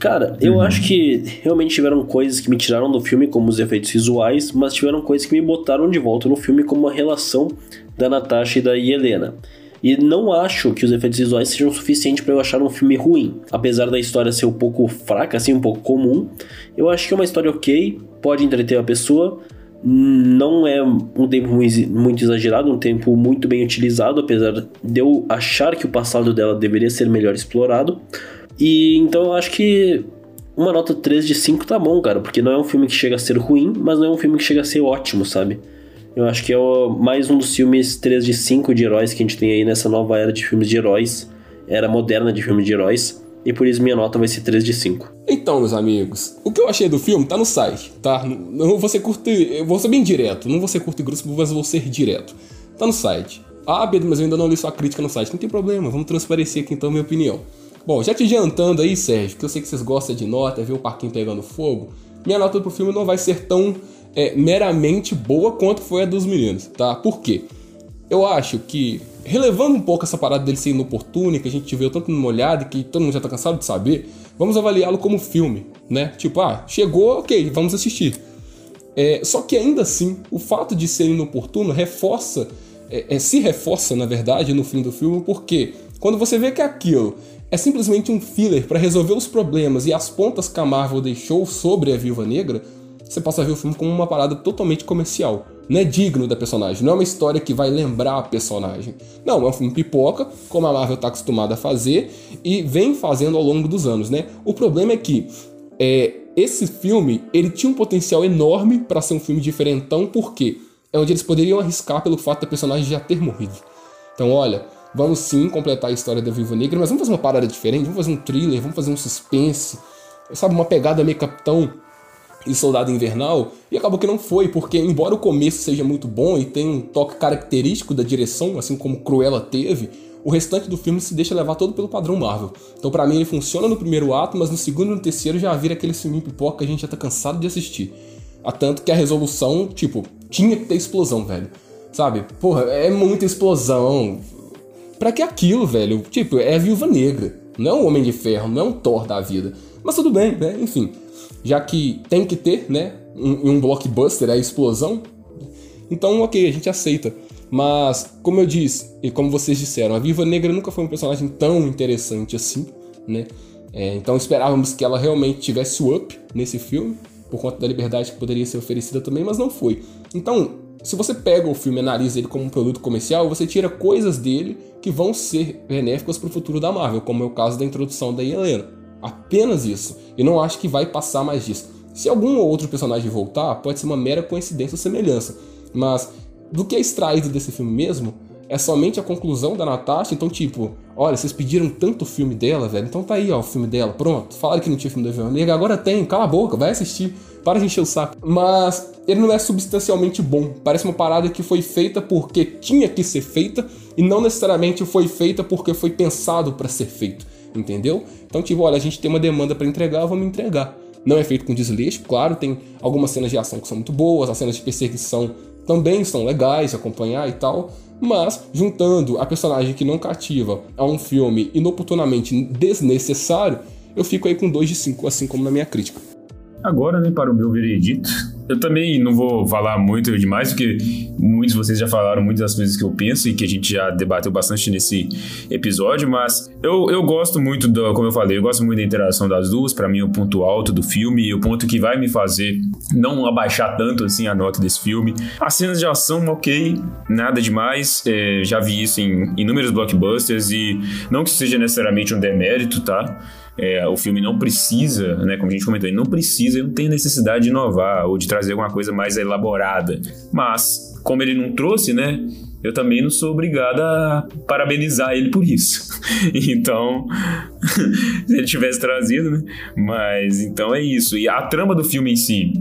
Cara, eu acho que realmente tiveram coisas que me tiraram do filme, como os efeitos visuais, mas tiveram coisas que me botaram de volta no filme, como a relação da Natasha e da Helena. E não acho que os efeitos visuais sejam suficientes pra eu achar um filme ruim. Apesar da história ser um pouco fraca, assim, um pouco comum, eu acho que é uma história ok, pode entreter a pessoa. Não é um tempo mui- muito exagerado, um tempo muito bem utilizado, apesar de eu achar que o passado dela deveria ser melhor explorado. E então eu acho que uma nota 3 de 5 tá bom, cara, porque não é um filme que chega a ser ruim, mas não é um filme que chega a ser ótimo, sabe? Eu acho que é o- mais um dos filmes 3 de 5 de heróis que a gente tem aí nessa nova era de filmes de heróis, era moderna de filmes de heróis, e por isso minha nota vai ser 3 de 5. Então, meus amigos, o que eu achei do filme tá no site, tá? Não vou ser curto, eu vou ser bem direto, não vou ser curto e grosso, mas vou ser direto. Tá no site. Ah, Pedro, mas eu ainda não li sua crítica no site. Não tem problema, vamos transparecer aqui então minha opinião. Bom, já te adiantando aí, Sérgio, que eu sei que vocês gostam de nota, ver o parquinho pegando fogo, minha nota pro filme não vai ser tão é, meramente boa quanto foi a dos meninos, tá? Por quê? Eu acho que, relevando um pouco essa parada dele ser inoportuno, que a gente viu tanto numa olhada que todo mundo já tá cansado de saber, vamos avaliá-lo como filme, né? Tipo, ah, chegou, ok, vamos assistir. É, só que ainda assim, o fato de ser inoportuno reforça, é, é, se reforça, na verdade, no fim do filme, porque quando você vê que aquilo é simplesmente um filler para resolver os problemas e as pontas que a Marvel deixou sobre a Viúva Negra, você passa a ver o filme como uma parada totalmente comercial. Não é digno da personagem, não é uma história que vai lembrar a personagem. Não, é um filme pipoca, como a Marvel está acostumada a fazer e vem fazendo ao longo dos anos, né? O problema é que é, esse filme ele tinha um potencial enorme para ser um filme diferentão, porque é onde eles poderiam arriscar pelo fato da personagem já ter morrido. Então, olha, vamos sim completar a história da Viúva Negra, mas vamos fazer uma parada diferente, vamos fazer um thriller, vamos fazer um suspense, sabe, uma pegada meio Capitão e Soldado Invernal, e acabou que não foi, porque embora o começo seja muito bom e tenha um toque característico da direção, assim como Cruella teve, o restante do filme se deixa levar todo pelo padrão Marvel. Então para mim ele funciona no primeiro ato, mas no segundo e no terceiro já vira aquele filme pipoca que a gente já tá cansado de assistir. A tanto que a resolução, tipo, tinha que ter explosão, velho. Sabe? Porra, é muita explosão. Pra que aquilo, velho? Tipo, é a Viúva Negra. Não é um Homem de Ferro, não é um Thor da vida. Mas tudo bem, né? Enfim já que tem que ter, né, um, um blockbuster, a explosão. Então, ok, a gente aceita. Mas, como eu disse, e como vocês disseram, a Viva Negra nunca foi um personagem tão interessante assim, né? É, então esperávamos que ela realmente tivesse o up nesse filme, por conta da liberdade que poderia ser oferecida também, mas não foi. Então, se você pega o filme e analisa ele como um produto comercial, você tira coisas dele que vão ser benéficas para o futuro da Marvel, como é o caso da introdução da Helena. Apenas isso. E não acho que vai passar mais disso. Se algum outro personagem voltar, pode ser uma mera coincidência ou semelhança. Mas do que é extraído desse filme mesmo, é somente a conclusão da Natasha. Então, tipo, olha, vocês pediram tanto filme dela, velho. Então tá aí, ó, o filme dela. Pronto. Falaram que não tinha filme da Viúva Negra, agora tem. Cala a boca, vai assistir. Para de encher o saco. Mas ele não é substancialmente bom. Parece uma parada que foi feita porque tinha que ser feita e não necessariamente foi feita porque foi pensado para ser feito entendeu? Então, tipo, olha, a gente tem uma demanda para entregar, vamos entregar. Não é feito com desleixo, claro, tem algumas cenas de ação que são muito boas, as cenas de perseguição também são legais de acompanhar e tal, mas juntando a personagem que não cativa a um filme inoportunamente desnecessário, eu fico aí com 2 de 5, assim como na minha crítica. Agora, né, para o meu veredito, eu também não vou falar muito demais, porque muitos de vocês já falaram muitas das coisas que eu penso e que a gente já debateu bastante nesse episódio, mas eu, eu gosto muito, do, como eu falei, eu gosto muito da interação das duas, para mim o ponto alto do filme e o ponto que vai me fazer não abaixar tanto assim a nota desse filme. As cenas de ação, ok, nada demais, é, já vi isso em inúmeros blockbusters e não que seja necessariamente um demérito, tá? É, o filme não precisa, né, como a gente comentou, ele não precisa, ele não tem necessidade de inovar ou de trazer alguma coisa mais elaborada. Mas, como ele não trouxe, né, eu também não sou obrigado a parabenizar ele por isso. então, se ele tivesse trazido, né? Mas então é isso. E a trama do filme em si,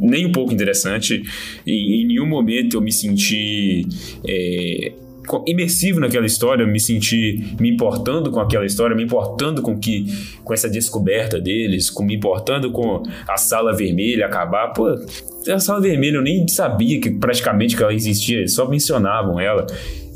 nem um pouco interessante. E, em nenhum momento eu me senti. É, imersivo naquela história, me senti me importando com aquela história, me importando com que com essa descoberta deles, com me importando com a sala vermelha acabar. Pô, a sala vermelha eu nem sabia que praticamente que ela existia, só mencionavam ela.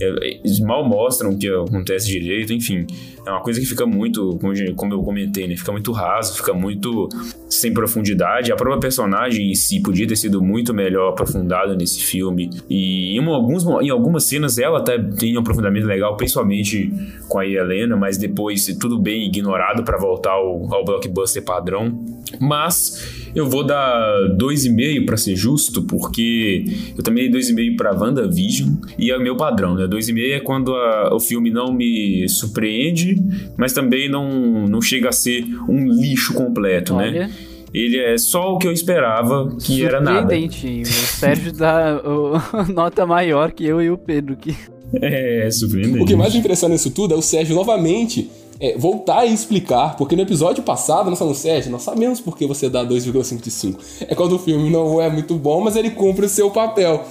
Eles mal mostram o que acontece direito, enfim. É uma coisa que fica muito, como eu comentei, né? Fica muito raso, fica muito sem profundidade. A própria personagem em si podia ter sido muito melhor aprofundada nesse filme. E em, alguns, em algumas cenas ela até tem um aprofundamento legal, principalmente com a Helena, mas depois tudo bem ignorado para voltar ao, ao blockbuster padrão. Mas eu vou dar 2,5 para ser justo, porque eu também dei 2,5 para WandaVision e é o meu padrão, né? 2,5 é quando a, o filme não me surpreende, mas também não, não chega a ser um lixo completo, né? Olha. né? Ele é só o que eu esperava, que era nada. Surpreendente. O Sérgio dá o, nota maior que eu e o Pedro. Que... É, surpreendente. O que mais impressiona nisso tudo é o Sérgio novamente é, voltar e explicar, porque no episódio passado nós falamos, Sérgio, nós sabemos por que você dá 2,5 de 5. É quando o filme não é muito bom, mas ele cumpre o seu papel.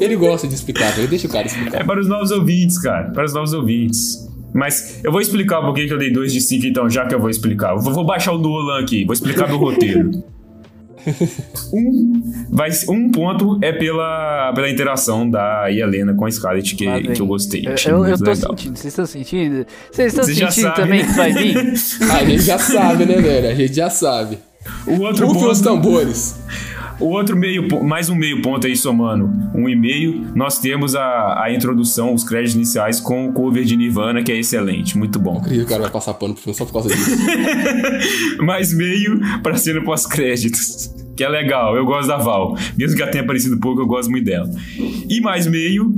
Ele gosta de explicar, ele deixa o cara explicar. É para os novos ouvintes, cara, para os novos ouvintes. Mas eu vou explicar por que eu dei 2 de 5, então, já que eu vou explicar. Eu vou baixar o Nolan aqui, vou explicar do roteiro. um, vai, um ponto é pela, pela interação da Helena com a Scarlett, que, que eu gostei. Eu, eu, eu tô legal. sentindo, vocês estão sentindo? Vocês estão sentindo também né? que vai vir? a gente já sabe, né, velho? A gente já sabe. O outro ponto... os tambores. O outro meio, mais um meio ponto aí somando um e meio, nós temos a, a introdução, os créditos iniciais com o cover de Nirvana, que é excelente, muito bom. Incrível, o cara vai passar pano pro filme só por causa disso. mais meio pra cena pós-créditos. que é legal. Eu gosto da Val. Mesmo que ela tenha aparecido pouco, eu gosto muito dela. E mais meio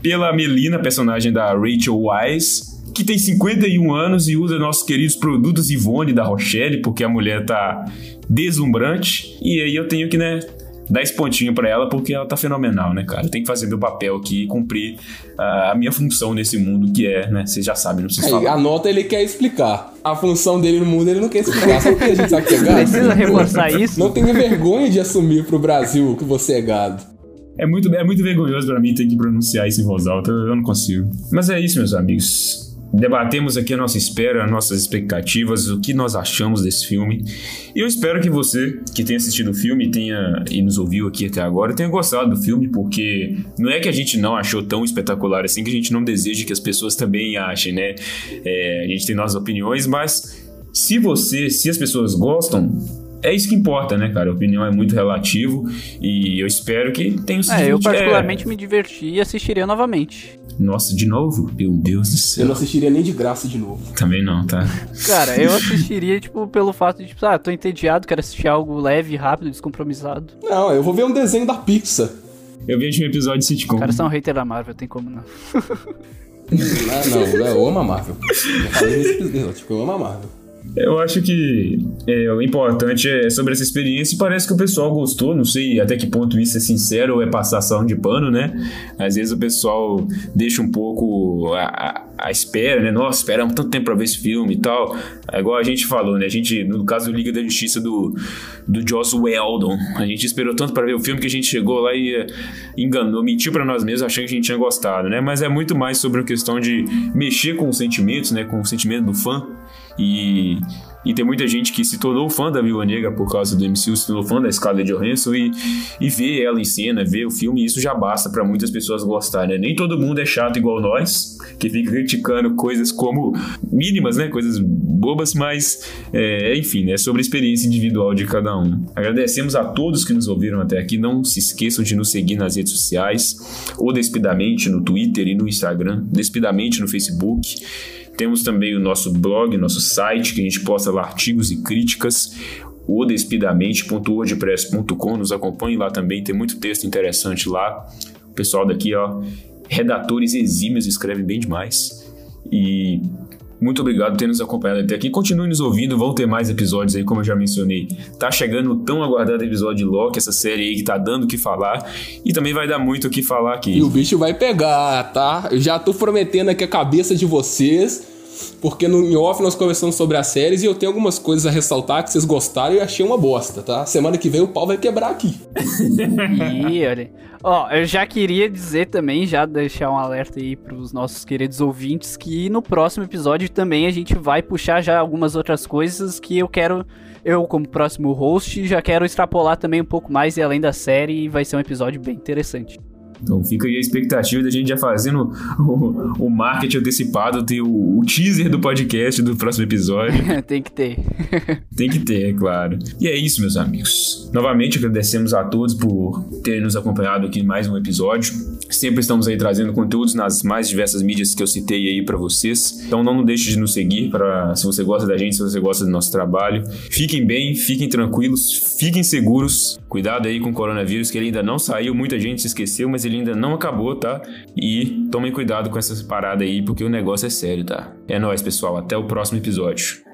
pela Melina, personagem da Rachel Wise, que tem 51 anos e usa nossos queridos produtos Ivone da Rochelle, porque a mulher tá deslumbrante. E aí eu tenho que, né, dar esse pontinho pra ela, porque ela tá fenomenal, né, cara? Eu tenho que fazer meu papel aqui e cumprir ah, a minha função nesse mundo, que é, né, vocês já sabem, não precisa falar. a nota ele quer explicar. A função dele no mundo ele não quer explicar. O que a gente sabe que é gado? Precisa reforçar isso? Não tenha vergonha de assumir pro Brasil que você é gado. É muito, é muito vergonhoso pra mim ter que pronunciar isso em voz alta, eu não consigo. Mas é isso, meus amigos. Debatemos aqui a nossa espera, as nossas expectativas, o que nós achamos desse filme. E eu espero que você, que tenha assistido o filme tenha, e nos ouviu aqui até agora, tenha gostado do filme, porque não é que a gente não achou tão espetacular assim que a gente não deseja que as pessoas também achem, né? É, a gente tem nossas opiniões, mas se você, se as pessoas gostam, é isso que importa, né, cara? A opinião é muito relativo e eu espero que tenha sido. É, eu particularmente me diverti e assistiria novamente. Nossa, de novo? Meu Deus do Eu céu. não assistiria nem de graça de novo. Também não, tá? Cara, eu assistiria, tipo, pelo fato de, tipo, ah, tô entediado, quero assistir algo leve, rápido, descompromissado. Não, eu vou ver um desenho da Pixar. Eu vejo um episódio de sitcom. Os caras são hater da Marvel, tem como não. Ah, não, eu amo a Marvel. Já falei nesse episódio, tipo, eu amo a Marvel. Eu acho que é, o importante é sobre essa experiência e parece que o pessoal gostou. Não sei até que ponto isso é sincero ou é passação de pano, né? Às vezes o pessoal deixa um pouco a, a, a espera, né? Nossa, esperamos tanto tempo pra ver esse filme e tal. É igual a gente falou, né? A gente, no caso do Liga da Justiça do, do Joss Whedon, a gente esperou tanto pra ver o filme que a gente chegou lá e eh, enganou, mentiu pra nós mesmos achando que a gente tinha gostado, né? Mas é muito mais sobre a questão de mexer com os sentimentos, né? Com o sentimento do fã. E, e tem muita gente que se tornou fã da Viúva Negra por causa do MCU, se tornou fã da Scarlett Johansson e, e vê ela em cena, vê o filme, e isso já basta pra muitas pessoas gostarem, né? Nem todo mundo é chato igual nós, que fica criticando coisas como mínimas, né? Coisas bobas, mas é, enfim, né? Sobre a experiência individual de cada um. Agradecemos a todos que nos ouviram até aqui. Não se esqueçam de nos seguir nas redes sociais, ou Despidamente no Twitter e no Instagram, Despidamente no Facebook. Temos também o nosso blog, nosso site, que a gente posta artigos e críticas, o despidamente.wordpress.com. Nos acompanhe lá também, tem muito texto interessante lá. O pessoal daqui, ó, redatores exímios, escreve bem demais. E muito obrigado por ter nos acompanhado até aqui. Continue nos ouvindo, vão ter mais episódios aí, como eu já mencionei. Tá chegando o tão aguardado episódio de Loki, essa série aí que tá dando o que falar. E também vai dar muito o que falar aqui. E o bicho vai pegar, tá? Eu já tô prometendo aqui a cabeça de vocês. Porque no off nós conversamos sobre as séries e eu tenho algumas coisas a ressaltar que vocês gostaram e achei uma bosta, tá? Semana que vem o pau vai quebrar aqui. Ih, olha. Ó, eu já queria dizer também, já deixar um alerta aí pros nossos queridos ouvintes, que no próximo episódio também a gente vai puxar já algumas outras coisas que eu quero. Eu, como próximo host, já quero extrapolar também um pouco mais e além da série, e vai ser um episódio bem interessante. Então fica aí a expectativa da gente já fazendo o, o marketing antecipado, ter o, o teaser do podcast do próximo episódio. Tem que ter. Tem que ter, é claro. E é isso, meus amigos. Novamente agradecemos a todos por terem nos acompanhado aqui em mais um episódio. Sempre estamos aí trazendo conteúdos nas mais diversas mídias que eu citei aí pra vocês. Então não deixe de nos seguir para se você gosta da gente, se você gosta do nosso trabalho. Fiquem bem, fiquem tranquilos, fiquem seguros. Cuidado aí com o coronavírus que ele ainda não saiu, muita gente se esqueceu, mas ele ainda não acabou, tá? E tomem cuidado com essas paradas aí porque o negócio é sério, tá? É nóis, pessoal. Até o próximo episódio.